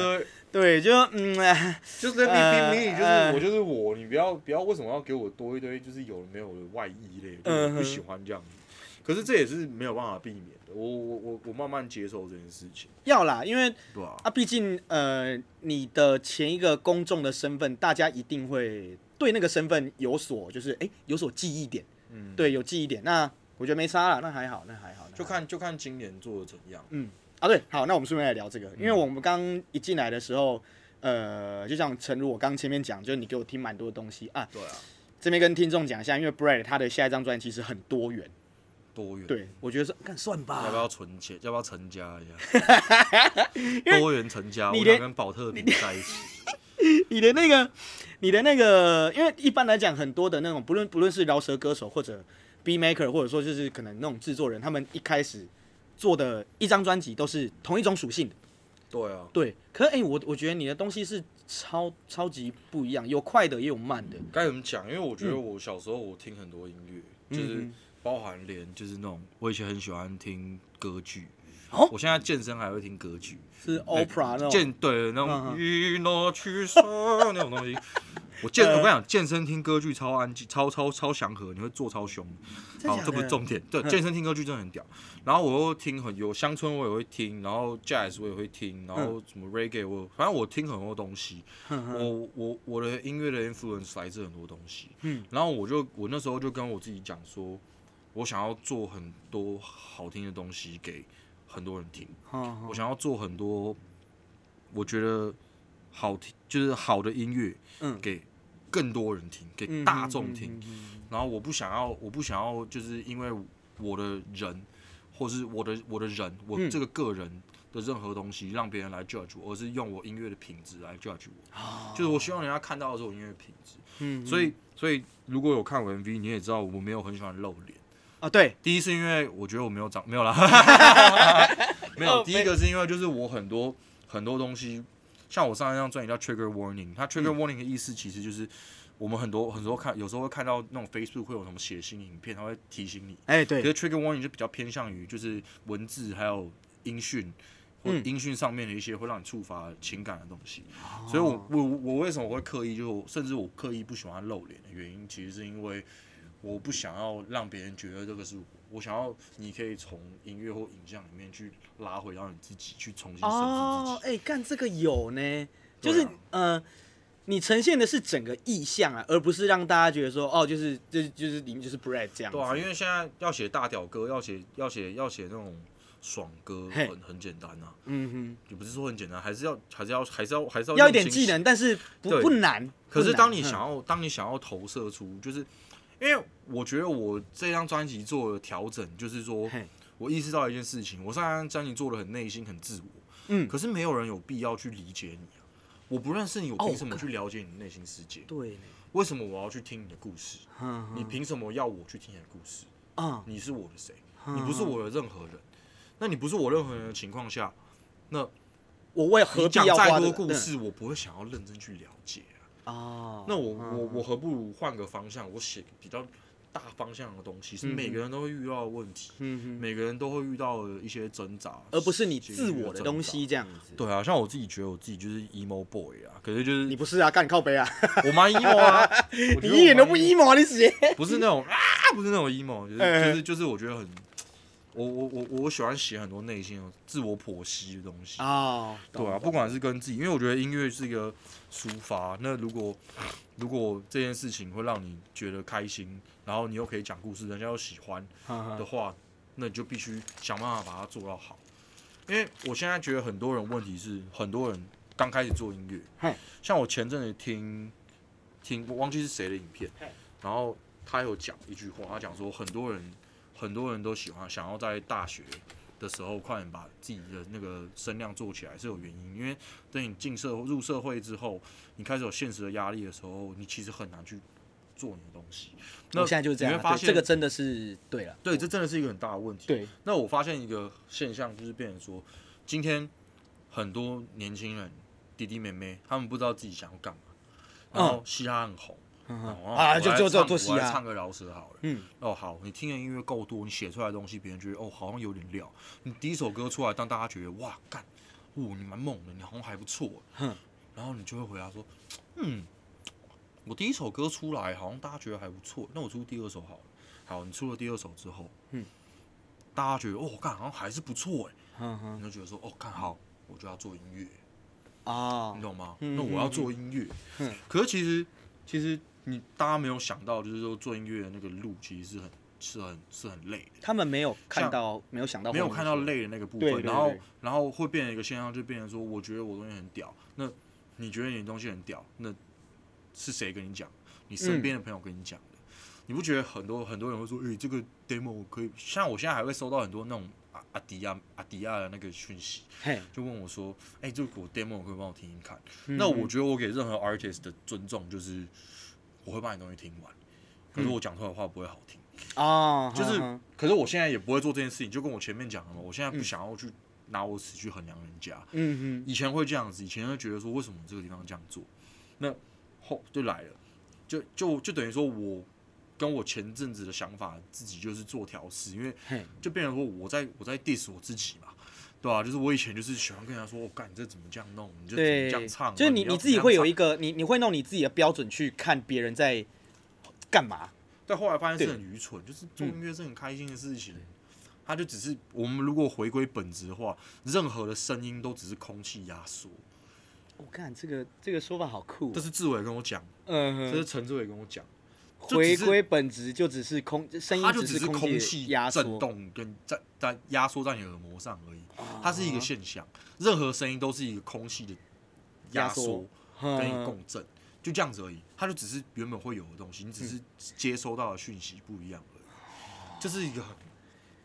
对，就嗯，就是你你你就是我就是我，你不要不要为什么要给我多一堆就是有没有的外衣嘞？我不喜欢这样子，可是这也是没有办法避免的，我我我我慢慢接受这件事情。要啦，因为啊，毕竟呃，你的前一个公众的身份，大家一定会对那个身份有所就是哎有所记忆点，嗯，对，有记忆点。那我觉得没差了，那还好，那还好，就看就看今年做的怎样，嗯。啊对，好，那我们顺便来聊这个，因为我们刚一进来的时候，呃，就像诚如我刚前面讲，就是你给我听蛮多的东西啊。对啊。这边跟听众讲一下，因为 Brad 他的下一张专辑其实很多元。多元。对，我觉得是，看算吧。要不要存钱？要不要成家一下？多元成家，我想跟宝特瓶在一起。你的那个，你的那个，因为一般来讲，很多的那种，不论不论是饶舌歌手或者 B maker，或者说就是可能那种制作人，他们一开始做的一张专辑都是同一种属性的。对啊。对。可是哎、欸，我我觉得你的东西是超超级不一样，有快的也有慢的。该怎么讲？因为我觉得我小时候我听很多音乐，嗯、就是包含连就是那种我以前很喜欢听歌剧。哦、我现在健身还会听歌剧，是 opera 那种健对那种一诺去说那种东西。我健，我跟你讲，健身听歌剧超安静，超超超祥和，你会做超凶。好，这不是重点。对，健身听歌剧真的很屌。然后我又听很有乡村，我也会听，然后 jazz 我也会听，然后什么 reggae 我反正我听很多东西。我我我的音乐的 influence 来自很多东西。嗯然后我就我那时候就跟我自己讲说，我想要做很多好听的东西给。很多人听，我想要做很多，我觉得好听，就是好的音乐，给更多人听，给大众听。然后我不想要，我不想要，就是因为我的人，或是我的我的人，我这个个人的任何东西，让别人来 judge 我，而是用我音乐的品质来 judge 我。就是我希望人家看到的是我音乐品质。嗯所以，所以如果有看我 MV，你也知道我没有很喜欢露脸。啊，对，第一是因为我觉得我没有长，没有啦，没有。第一个是因为就是我很多很多东西，像我上一张专辑叫 Trigger Warning，它 Trigger Warning 的意思其实就是我们很多很多看，有时候会看到那种 Facebook 会有什么血腥影片，它会提醒你。哎，对。其实 Trigger Warning 就比较偏向于就是文字还有音讯或音讯上面的一些会让你触发情感的东西。所以我我我为什么会刻意就甚至我刻意不喜欢露脸的原因，其实是因为。我不想要让别人觉得这个是我，我想要你可以从音乐或影像里面去拉回到你自己，去重新设置自己。哦，哎、欸，干这个有呢，就是、啊、呃，你呈现的是整个意象啊，而不是让大家觉得说，哦，就是就就是里面就是 Brad 这样。对啊，因为现在要写大屌歌，要写要写要写那种爽歌，很很简单啊。嗯哼，也不是说很简单，还是要还是要还是要还是要要一点技能，但是不对不难。可是当你想要、嗯、当你想要投射出，就是。因为我觉得我这张专辑做了调整，就是说我意识到一件事情，我上张专辑做的很内心、很自我，嗯，可是没有人有必要去理解你啊，我不认识你，我凭什么去了解你的内心世界？对，为什么我要去听你的故事？你凭什么要我去听你的故事？啊，你是我的谁？你不是我的任何人，那你不是我任何人的情况下，那我为何讲再多故事，我不会想要认真去了解。哦，那我我我何不如换个方向，我写比较大方向的东西，是每个人都会遇到的问题，嗯，每个人都会遇到的一些挣扎，而不是你自我的东西这样子。对啊，像我自己觉得我自己就是 emo boy 啊，可是就是你不是啊，干你靠北啊，我蛮 emo 啊，你一点都不 emo 啊，你写不是那种啊，不是那种 emo，就是就是就是我觉得很。我我我我喜欢写很多内心自我剖析的东西啊，对啊，不管是跟自己，因为我觉得音乐是一个抒发。那如果如果这件事情会让你觉得开心，然后你又可以讲故事，人家又喜欢的话，那你就必须想办法把它做到好。因为我现在觉得很多人问题是，很多人刚开始做音乐，像我前阵子听听我忘记是谁的影片，然后他有讲一句话，他讲说很多人。很多人都喜欢想要在大学的时候快点把自己的那个声量做起来，是有原因。因为等你进社入社会之后，你开始有现实的压力的时候，你其实很难去做你的东西。那我现在就是这样，你会发现这个真的是对了，对，这真的是一个很大的问题。对，那我发现一个现象，就是变成说，今天很多年轻人弟弟妹妹，他们不知道自己想要干嘛，然后嘻哈很红。啊，就就就做戏啊！唱个饶舌好了。嗯，哦好，你听的音乐够多，你写出来的东西，别人觉得哦好像有点料。你第一首歌出来，当大家觉得哇干，哦你蛮猛的，你好像还不错。哼，然后你就会回答说，嗯，我第一首歌出来，好像大家觉得还不错，那我出第二首好了。好，你出了第二首之后，嗯，大家觉得哦干好像还是不错哎。嗯哼，你就觉得说哦干好，我就要做音乐。啊，你懂吗？那我要做音乐。嗯，可是其实其实。你大家没有想到，就是说做音乐的那个路其实是很、是很、是很累的。他们没有看到，没有想到，没有看到累的那个部分。然后，然后会变成一个现象，就变成说，我觉得我东西很屌。那你觉得你东西很屌，那是谁跟你讲？你身边的朋友跟你讲的。你不觉得很多很多人会说，诶、这个 demo 可以？像我现在还会收到很多那种阿阿迪亚阿迪亚的那个讯息，就问我说，诶、欸，这个我 demo 可以帮我听听看？那我觉得我给任何 artist 的尊重就是，我会把你东西听完，可是我讲出来的话不会好听。啊，嗯、就是，嗯、可是我现在也不会做这件事情，就跟我前面讲的嘛，我现在不想要去拿我词去衡量人家，嗯哼，以前会这样子，以前会觉得说，为什么这个地方这样做？那后就来了，就就就等于说我。跟我前阵子的想法，自己就是做调试，因为就变成说我在我在 diss 我自己嘛，对、啊？就是我以前就是喜欢跟人家说，我、哦、干你这怎么这样弄，你就怎么这样唱，就是你你，你自己会有一个你你会弄你自己的标准去看别人在干嘛，但后来发现是很愚蠢，就是做音乐是很开心的事情，它就只是我们如果回归本质的话，任何的声音都只是空气压缩。我看、哦、这个这个说法好酷、哦，这是志伟跟我讲，嗯哼，这是陈志伟跟我讲。回归本质就只是空声音，它就只是空气压震动跟在在压缩在你耳膜上而已，它是一个现象。任何声音都是一个空气的压缩跟你共振，就这样子而已。它就只是原本会有的东西，你只是接收到的讯息不一样而已。这是一个很，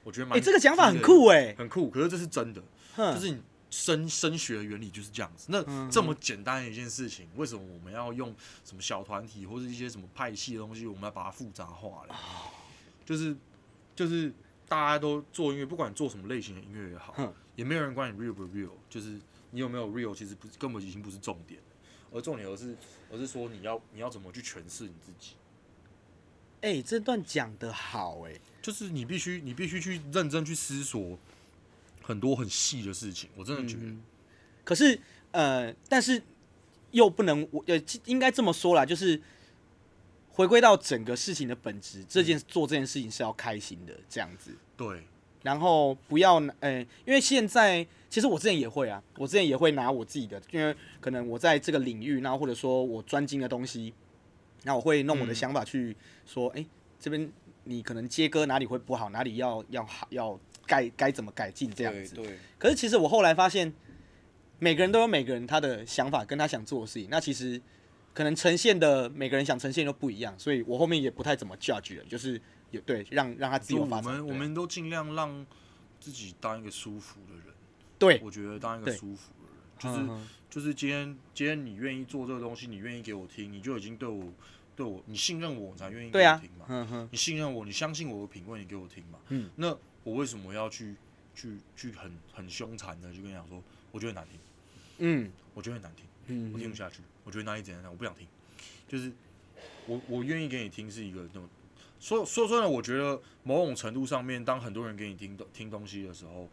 我觉得蛮哎，这个讲法很酷哎，很酷。可是这是真的，就是你。声声学的原理就是这样子。那这么简单的一件事情，为什么我们要用什么小团体或者一些什么派系的东西，我们要把它复杂化了？就是就是大家都做音乐，不管做什么类型的音乐也好，也没有人管你 real 不 real。就是你有没有 real，其实不根本已经不是重点，而重点而是而是说你要你要怎么去诠释你自己。哎、欸，这段讲得好哎、欸，就是你必须你必须去认真去思索。很多很细的事情，我真的觉得。嗯、可是，呃，但是又不能，我呃，应该这么说啦，就是回归到整个事情的本质，这件做这件事情是要开心的，这样子。对。然后不要，呃，因为现在其实我之前也会啊，我之前也会拿我自己的，因为可能我在这个领域，然后或者说我专精的东西，那我会弄我的想法去说，哎、嗯，这边你可能接歌哪里会不好，哪里要要好要。该该怎么改进这样子？对。可是其实我后来发现，每个人都有每个人他的想法跟他想做的事情。那其实可能呈现的每个人想呈现都不一样，所以我后面也不太怎么 judge 了，就是有对让让他自由发展。我们我们都尽量让自己当一个舒服的人。对，我觉得当一个舒服的人，就是就是今天今天你愿意做这个东西，你愿意给我听，你就已经对我对我你信任我，才愿意给我听嘛。对啊，呵呵你信任我，你相信我的品味，你给我听嘛。嗯，那。我为什么要去去去很很凶残的就跟你讲说，我觉得难听，嗯，我觉得很难听，嗯，我听不下去，我觉得哪里怎样，我不想听，就是我我愿意给你听是一个那种说说真的，我觉得某种程度上面，当很多人给你听听东西的时候，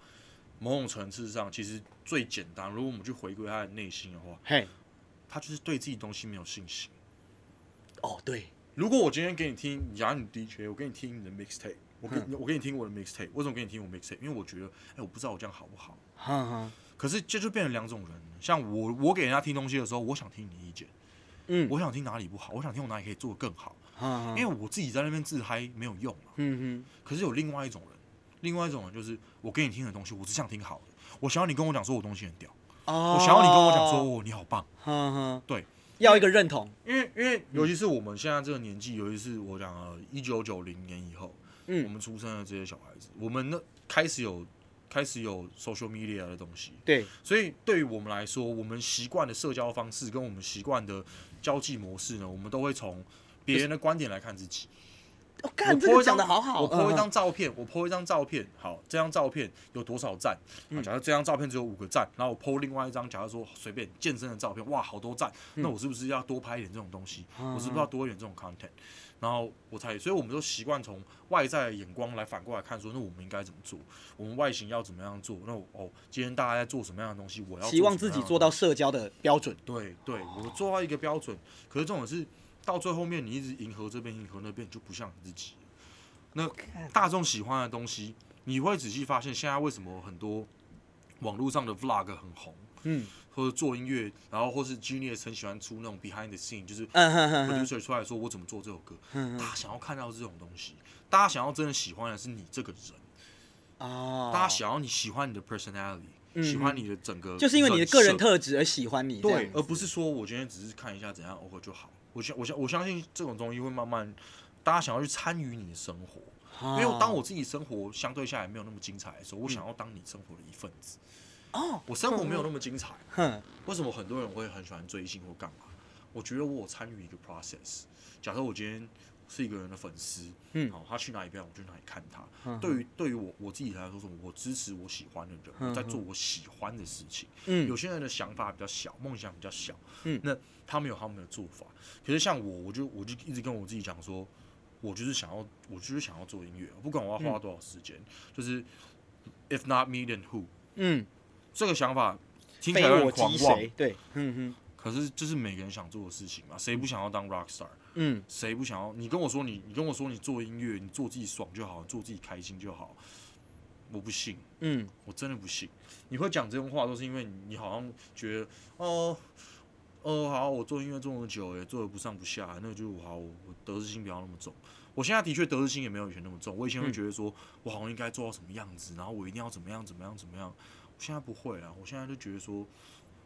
某种层次上其实最简单，如果我们去回归他的内心的话，嘿，他就是对自己东西没有信心。哦，对，如果我今天给你听，假如你 DJ，我给你听你的 mixtape。我给我给你听我的 mixtape，为什么给你听我 mixtape？因为我觉得，哎、欸，我不知道我这样好不好。哼哼。可是这就变成两种人，像我，我给人家听东西的时候，我想听你的意见。嗯。我想听哪里不好，我想听我哪里可以做得更好。因为我自己在那边自嗨没有用嘛。嗯哼。可是有另外一种人，另外一种人就是我给你听的东西，我只想听好的。我想要你跟我讲说我东西很屌。哦。我想要你跟我讲说哦，你好棒。哼哼。对。要一个认同。因为因为尤其是我们现在这个年纪，尤其是我讲了一九九零年以后。嗯，我们出生的这些小孩子，我们呢开始有开始有 social media 的东西，对，所以对于我们来说，我们习惯的社交方式跟我们习惯的交际模式呢，我们都会从别人的观点来看自己。我看这好好，我一张照片，我 po 一张照片，好，这张照片有多少赞？嗯、假如这张照片只有五个赞，然后我 po 另外一张，假如说随便健身的照片，哇，好多赞，嗯、那我是不是要多拍一点这种东西？嗯、我是不是要多一点这种 content？然后我才，所以我们都习惯从外在的眼光来反过来看，说那我们应该怎么做？我们外形要怎么样做？那哦，今天大家在做什么样的东西？我要希望自己做到社交的标准。对对，我做到一个标准。可是这种是到最后面，你一直迎合这边，迎合那边，就不像你自己。那大众喜欢的东西，你会仔细发现，现在为什么很多网络上的 vlog 很红？嗯。或者做音乐，然后或是 Genius 很喜欢出那种 behind the scene，就是 producer 出来说我怎么做这首歌，嗯、大家想要看到这种东西，大家想要真的喜欢的是你这个人，哦，大家想要你喜欢你的 personality，、嗯、喜欢你的整个，就是因为你的个人特质而喜欢你，对，而不是说我今天只是看一下怎样 OK 就好。我相我相我相信这种东西会慢慢大家想要去参与你的生活，因为当我自己生活相对下来没有那么精彩的时候，我想要当你生活的一份子。哦，我生活没有那么精彩，哼为什么很多人会很喜欢追星或干嘛？我觉得我有参与一个 process。假设我今天是一个人的粉丝，嗯，好，他去哪里表演，我就去哪里看他。嗯、对于对于我我自己来说，什么？我支持我喜欢的人，嗯、我在做我喜欢的事情。嗯，有些人的想法比较小，梦想比较小，嗯，那他们有他们的做法。可是像我，我就我就一直跟我自己讲说，我就是想要，我就是想要做音乐，不管我要花多少时间，嗯、就是 if not me then who？嗯，这个想法听起来很狂妄，对，嗯哼。可是这是每个人想做的事情嘛？谁不想要当 rock star？嗯，谁不想要？你跟我说你，你跟我说你做音乐，你做自己爽就好，做自己开心就好。我不信，嗯，我真的不信。你会讲这种话，都是因为你，你好像觉得，哦，哦、呃，好，我做音乐做那么久，也做的不上不下，那就好，我得失心不要那么重。我现在的确得失心也没有以前那么重。我以前会觉得说，我好像应该做到什么样子，然后我一定要怎么样怎么样怎么样。我现在不会啊，我现在就觉得说。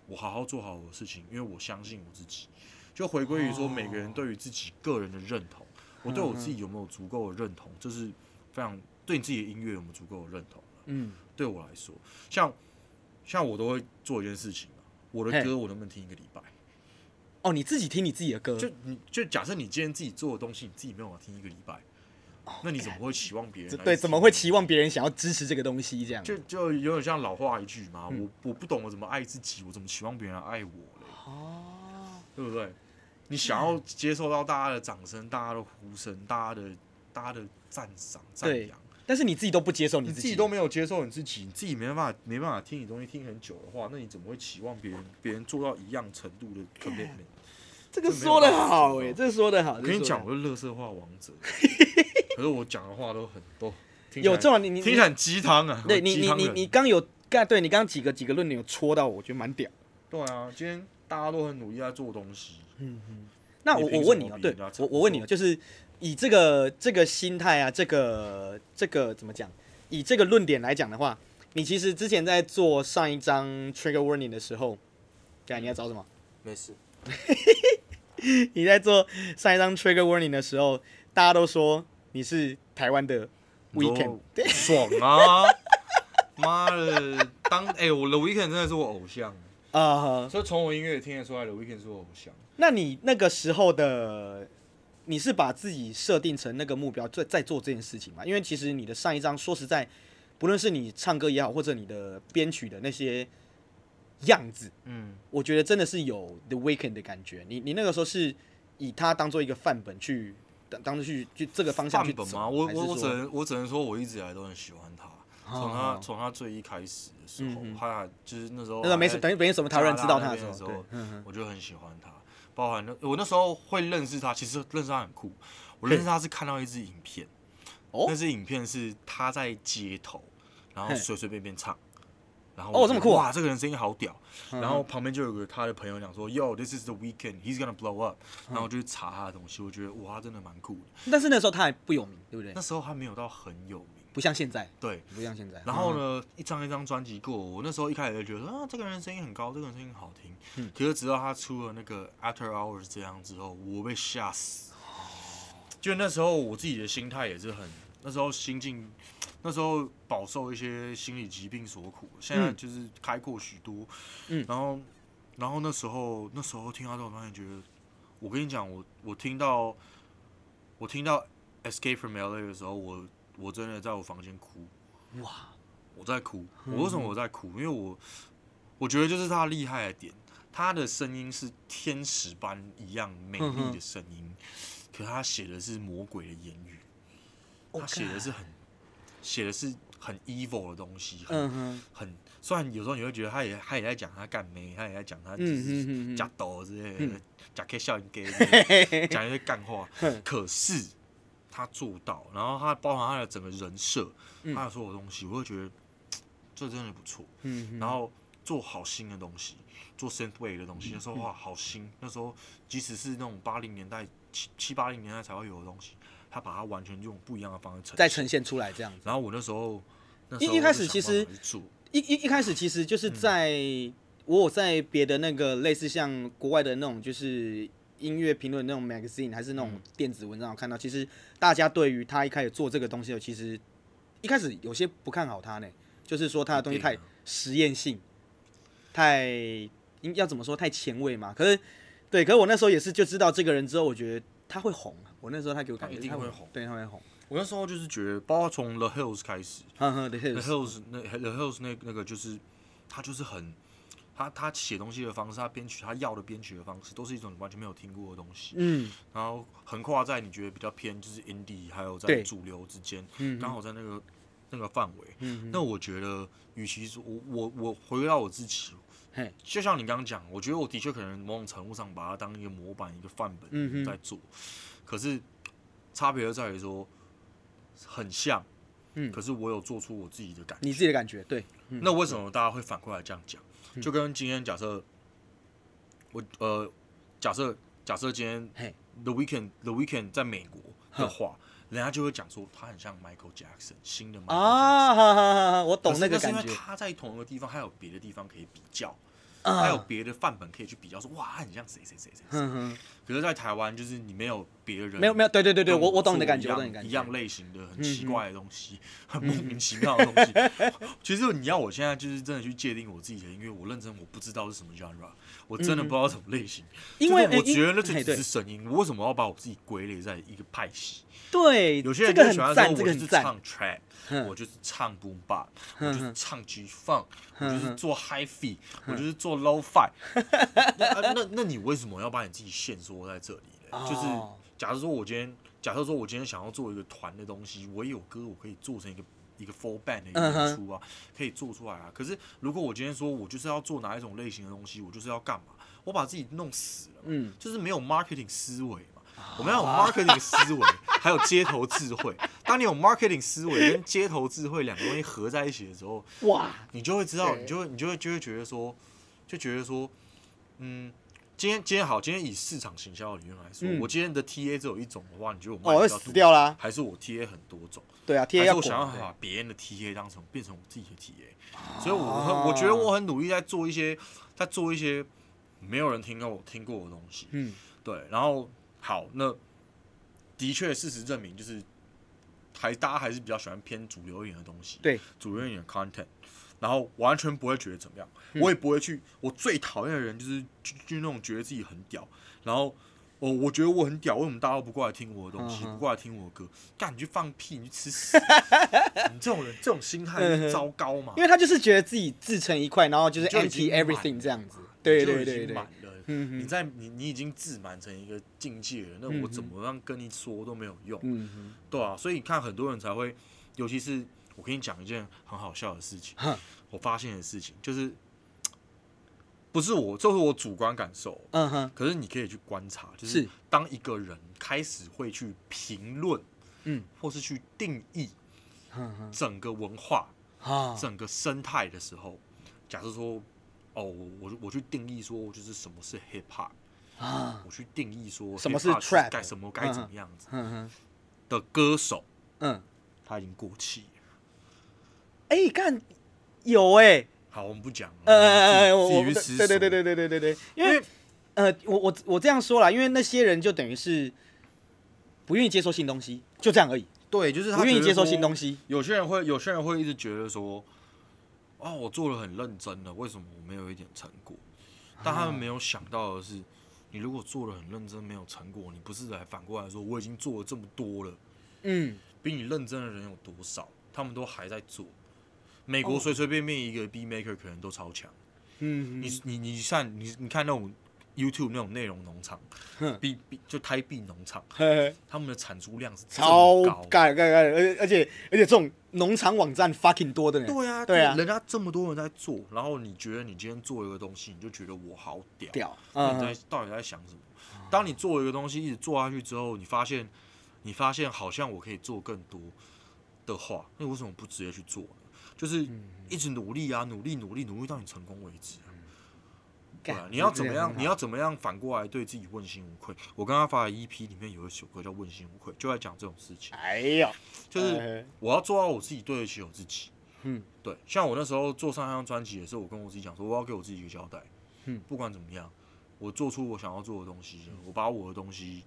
我好好做好我的事情，因为我相信我自己。就回归于说，每个人对于自己个人的认同，我对我自己有没有足够的认同，这是非常对你自己的音乐有没有足够的认同。嗯，对我来说，像像我都会做一件事情，我的歌我能不能听一个礼拜？哦，你自己听你自己的歌，就你就假设你今天自己做的东西，你自己没有办法听一个礼拜。那你怎么会期望别人？对，怎么会期望别人想要支持这个东西？这样就就有点像老话一句嘛。我我不懂我怎么爱自己，我怎么期望别人爱我嘞？哦，对不对？你想要接受到大家的掌声、大家的呼声、大家的大家的赞赏、赞扬，但是你自己都不接受，你自己都没有接受你自己，你自己没办法没办法听你东西听很久的话，那你怎么会期望别人别人做到一样程度的 commitment？这个说的好哎，这个说的好。我跟你讲，我是乐色化王者。可是我讲的话都很多，有这种你你听起来很鸡汤啊！对你你你你刚有刚对你刚几个几个论点有戳到，我觉得蛮屌。对啊，今天大家都很努力在做东西。嗯嗯。那我我问你啊，对我我问你啊，就是以这个这个心态啊，这个这个怎么讲？以这个论点来讲的话，你其实之前在做上一张 Trigger Warning 的时候，对啊，你要找什么？没事。你在做上一张 Trigger Warning 的时候，大家都说。你是台湾的 Weekend，爽啊！妈的，当哎、欸，我的 Weekend 真的是我偶像啊！Uh 所以从我音乐也听得出来的 Weekend 是我偶像。那你那个时候的，你是把自己设定成那个目标，在在做这件事情吗？因为其实你的上一张，说实在，不论是你唱歌也好，或者你的编曲的那些样子，嗯，我觉得真的是有 The Weekend 的感觉。你你那个时候是以他当做一个范本去。当时去就这个方向去走吗？我我我只能我只能说，我一直以来都很喜欢他。从他从他最一开始的时候，他就是那时候那时候没什等于等于什么台湾人知道他的时候，我就很喜欢他。包含那我那时候会认识他，其实认识他很酷。我认识他是看到一支影片，那支影片是他在街头，然后随随便便唱。然后哦，这么酷哇！这个人声音好屌。然后旁边就有个他的朋友讲说：“Yo，this is the weekend，he's gonna blow up。”然后我就去查他的东西，我觉得哇，他真的蛮酷的。但是那时候他还不有名，对不对？那时候还没有到很有名，不像现在。对，不像现在。然后呢，一张一张专辑过，我那时候一开始就觉得啊，这个人声音很高，这个人声音好听。嗯。可是直到他出了那个 After Hours 这样之后，我被吓死。就那时候我自己的心态也是很，那时候心境。那时候饱受一些心理疾病所苦，现在就是开阔许多。嗯，然后，然后那时候那时候听到这种东西，觉得，我跟你讲，我我听到，我听到 Escape from LA 的时候，我我真的在我房间哭。哇！我在哭。我为什么我在哭？因为我我觉得就是他厉害的点，他的声音是天使般一样美丽的声音，可他写的是魔鬼的言语，他写的是很。写的是很 evil 的东西，很、很，虽然有时候你会觉得他也他也在讲他干妹，他也在讲他就是假抖之类的，假 K 笑给讲一些干话，可是他做到，然后他包含他的整个人设，嗯、他的所有东西，我会觉得这真的不错。嗯、然后做好新的东西，做 synthwave 的东西，那时候哇好新，那时候即使是那种八零年代七七八零年代才会有的东西。他把它完全用不一样的方式呈再呈现出来，这样子。然后我那时候，一一开始其实一一一开始其实就是在我有在别的那个类似像国外的那种就是音乐评论那种 magazine 还是那种电子文章，我看到其实大家对于他一开始做这个东西的，其实一开始有些不看好他呢，就是说他的东西太实验性，太应要怎么说太前卫嘛。可是对，可是我那时候也是就知道这个人之后，我觉得他会红。我那时候他给我感觉他一定会红，对，他会红。我那时候就是觉得，包括从 The Hills 开始呵呵，The Hills，The Hills 那 The Hills 那那个就是他就是很。他他写东西的方式，他编曲他要的编曲的方式，都是一种你完全没有听过的东西。嗯，然后横跨在你觉得比较偏就是 indie，还有在主流之间，刚对好在那个那个范围。嗯，那我觉得，与其说我我我回到我自己，嘿。就像你刚刚讲，我觉得我的确可能某种程度上把它当一个模板、一个范本在做。嗯、可是差别就在于说，很像，嗯，可是我有做出我自己的感觉，你自己的感觉，对。嗯、那为什么大家会反过来这样讲？就跟今天假设，我呃假设假设今天 The Weekend The Weekend 在美国的话，人家就会讲说他很像 Michael Jackson 新的 Michael Jackson 啊，哈哈哈，我懂那个感觉。是因为他在同一个地方，还有别的地方可以比较。还有别的范本可以去比较，说哇，他很像谁谁谁谁谁。可是，在台湾就是你没有别人，没有没有，对对对对，我我懂你的感觉，一样类型的很奇怪的东西，很莫名其妙的东西。其实你要我现在就是真的去界定我自己的音乐，我认真我不知道是什么 genre，我真的不知道什么类型。因为我觉得那就只是声音，我为什么要把我自己归类在一个派系？对，有些人就喜欢说我就是唱 trap。我就是唱 boom bap，我就是唱 G funk，我就是做 high fee，我就是做 low fi。那那那你为什么要把你自己限缩在这里的？就是假如说我今天，假设说我今天想要做一个团的东西，我也有歌，我可以做成一个一个 full band 的演出啊，可以做出来啊。可是如果我今天说我就是要做哪一种类型的东西，我就是要干嘛？我把自己弄死了，嗯，就是没有 marketing 思维嘛。我们要有 marketing 思维，还有街头智慧。当你有 marketing 思维跟街头智慧两个东西合在一起的时候，哇，你就会知道，你就会你就会就会觉得说，就觉得说，嗯，今天今天好，今天以市场行销的理论来说，我今天的 TA 只有一种的话，你觉得我卖死掉啦，还是我 TA 很多种？对啊，TA 我想要把别人的 TA 当成变成我自己的 TA，所以我很我觉得我很努力在做一些，在做一些没有人听过我听过的东西，嗯，对，然后。好，那的确，事实证明就是，还大家还是比较喜欢偏主流一点的东西，对，主流一点的 content，然后完全不会觉得怎么样，嗯、我也不会去，我最讨厌的人就是就就那种觉得自己很屌，然后我、哦、我觉得我很屌，为什么大家都不过来听我的东西，uh. 不过来听我的歌？干你去放屁，你去吃屎！你这种人，这种心态是糟糕嘛？因为他就是觉得自己自成一块，然后就是 empty everything 这样子，对对对对。你在你你已经自满成一个境界了，那我怎么样跟你说都没有用，嗯、哼对啊，所以你看很多人才会，尤其是我跟你讲一件很好笑的事情，我发现的事情就是，不是我，这是我主观感受，嗯哼，可是你可以去观察，就是。当一个人开始会去评论，嗯，或是去定义，整个文化，嗯、整个生态的时候，假设说。哦，我我去定义说，就是什么是 hip hop 啊？我去定义说什么是 trap，该什么该怎么样子的歌手，嗯，他已经过气了。哎，干有哎，好，我们不讲。呃呃呃，我对对对对对对对对，因为呃，我我我这样说啦，因为那些人就等于是不愿意接受新东西，就这样而已。对，就是不愿意接受新东西。有些人会，有些人会一直觉得说。哦，我做的很认真了，为什么我没有一点成果？但他们没有想到的是，你如果做的很认真，没有成果，你不是来反过来说我已经做了这么多了？嗯，比你认真的人有多少？他们都还在做。美国随随便便一个 B maker 可能都超强。嗯，你你你像你你看那种。YouTube 那种内容农场，，B B 就台币农场，他们的产出量是超高，盖盖盖，而且而且而且这种农场网站 fucking 多的呢。对啊，对啊，人家这么多人在做，然后你觉得你今天做一个东西，你就觉得我好屌，屌，你在到底在想什么？当你做一个东西一直做下去之后，你发现你发现好像我可以做更多的话，那为什么不直接去做呢？就是一直努力啊，努力努力努力到你成功为止。对啊，你要怎么样？你要怎么样反过来对自己问心无愧？我刚刚发的 EP 里面有一首歌叫《问心无愧》，就在讲这种事情。哎呀，就是我要做到我自己对得起我自己。嗯，对。像我那时候做上一张专辑也是，我跟我自己讲说，我要给我自己一个交代。嗯，不管怎么样，我做出我想要做的东西，我把我的东西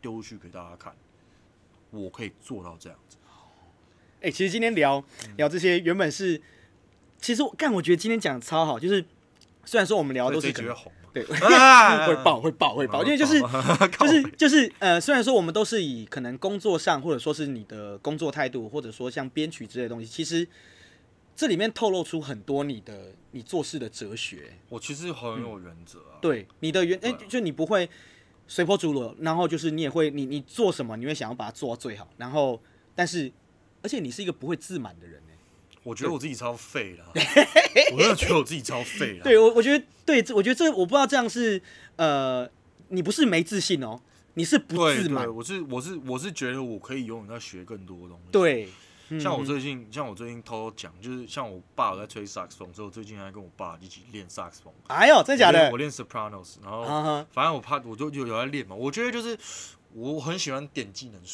丢出去给大家看，我可以做到这样子。哎、欸，其实今天聊聊这些，原本是，其实我干，我觉得今天讲的超好，就是虽然说我们聊的都是可能对，会爆会爆会爆，因为就是 就是就是呃，虽然说我们都是以可能工作上，或者说是你的工作态度，或者说像编曲之类的东西，其实这里面透露出很多你的你做事的哲学。我其实很有原则啊，对你的原哎，就你不会随波逐流，然后就是你也会你你做什么，你会想要把它做到最好，然后但是而且你是一个不会自满的人。我觉得我自己超废了，我真的觉得我自己超废了。对我，我觉得对，我觉得这我不知道这样是呃，你不是没自信哦，你是不自满。我是我是我是觉得我可以永远在学更多的东西。对，像我最近、嗯、像我最近偷偷讲，就是像我爸在吹萨克斯风，所以我最近还跟我爸一起练萨克斯风。哎呦，真的假的？我练 sopranos，然后反正我怕我就有有在练嘛。我觉得就是我很喜欢点技能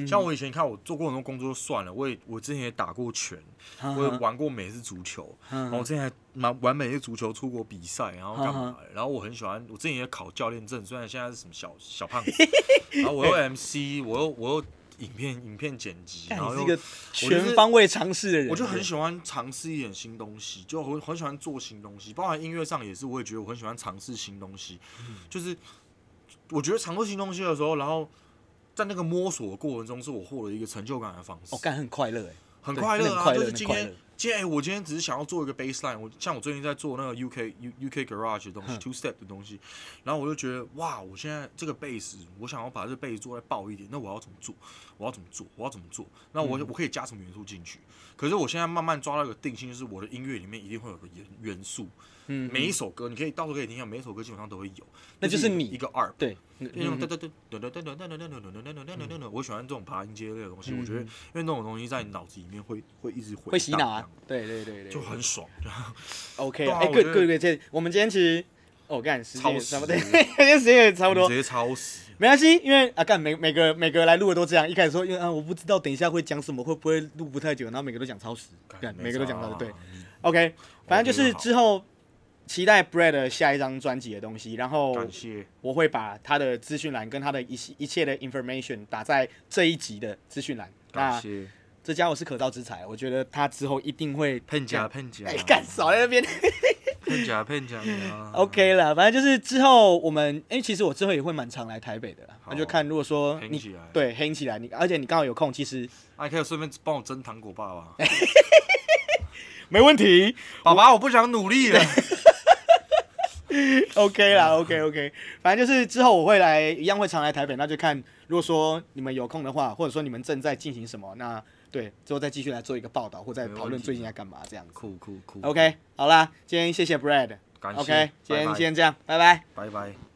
树。像我以前看我做过很多工作就算了，我也我之前也打过拳，我也玩过美式足球，然后我之前还玩美式足球出国比赛，然后干嘛？然后我很喜欢，我之前也考教练证，虽然现在是什么小小胖子，然后我又 MC，我又我又影片影片剪辑，然后又一个全方位尝试的人，我就很喜欢尝试一点新东西，就很很喜欢做新东西，包含音乐上也是，我也觉得我很喜欢尝试新东西，就是我觉得尝试新东西的时候，然后。在那个摸索的过程中，是我获得一个成就感的方式。哦，干很快乐哎，很快乐啊！就是今天，今天哎，我今天只是想要做一个 baseline。我像我最近在做那个 UK U UK Garage 的东西，two step 的东西。然后我就觉得，哇！我现在这个 base，我想要把这个 base 做再爆一点，那我要怎么做？我要怎么做？我要怎么做？那我我可以加什么元素进去？可是我现在慢慢抓到一个定性，就是我的音乐里面一定会有个元元素。嗯，每一首歌你可以到时候可以听一下，每一首歌基本上都会有。那就是你一个 art。对。我喜欢这种爬音阶类的东西，我觉得因为那种东西在你脑子里面会会一直回。会洗脑啊！对对对对。就很爽。OK，哎，各各位，这我们今天其实哦，干时间也差不多，今天时间也差不多。直接超时。没关系，因为啊，干每每个每个来录的都这样，一开始说因为啊，我不知道等一下会讲什么，会不会录不太久，然后每个都讲超时，干每个都讲超时。对，OK，反正就是之后。期待 Brad 下一张专辑的东西，然后我会把他的资讯栏跟他的一一切的 information 打在这一集的资讯栏。感谢，这家伙是可造之材，我觉得他之后一定会碰假碰假，哎，干少在那边。骗假骗假。OK 了，反正就是之后我们，哎，其实我之后也会蛮常来台北的，那就看如果说你对黑起来，你而且你刚好有空，其实还可以顺便帮我蒸糖果爸爸，没问题，爸爸，我不想努力了。OK 啦，OK OK，反正就是之后我会来，一样会常来台北，那就看如果说你们有空的话，或者说你们正在进行什么，那对之后再继续来做一个报道，或再讨论最近在干嘛这样子。酷酷酷。OK，好啦，今天谢谢 Brad。感谢。OK，今天先这样，拜拜。拜拜。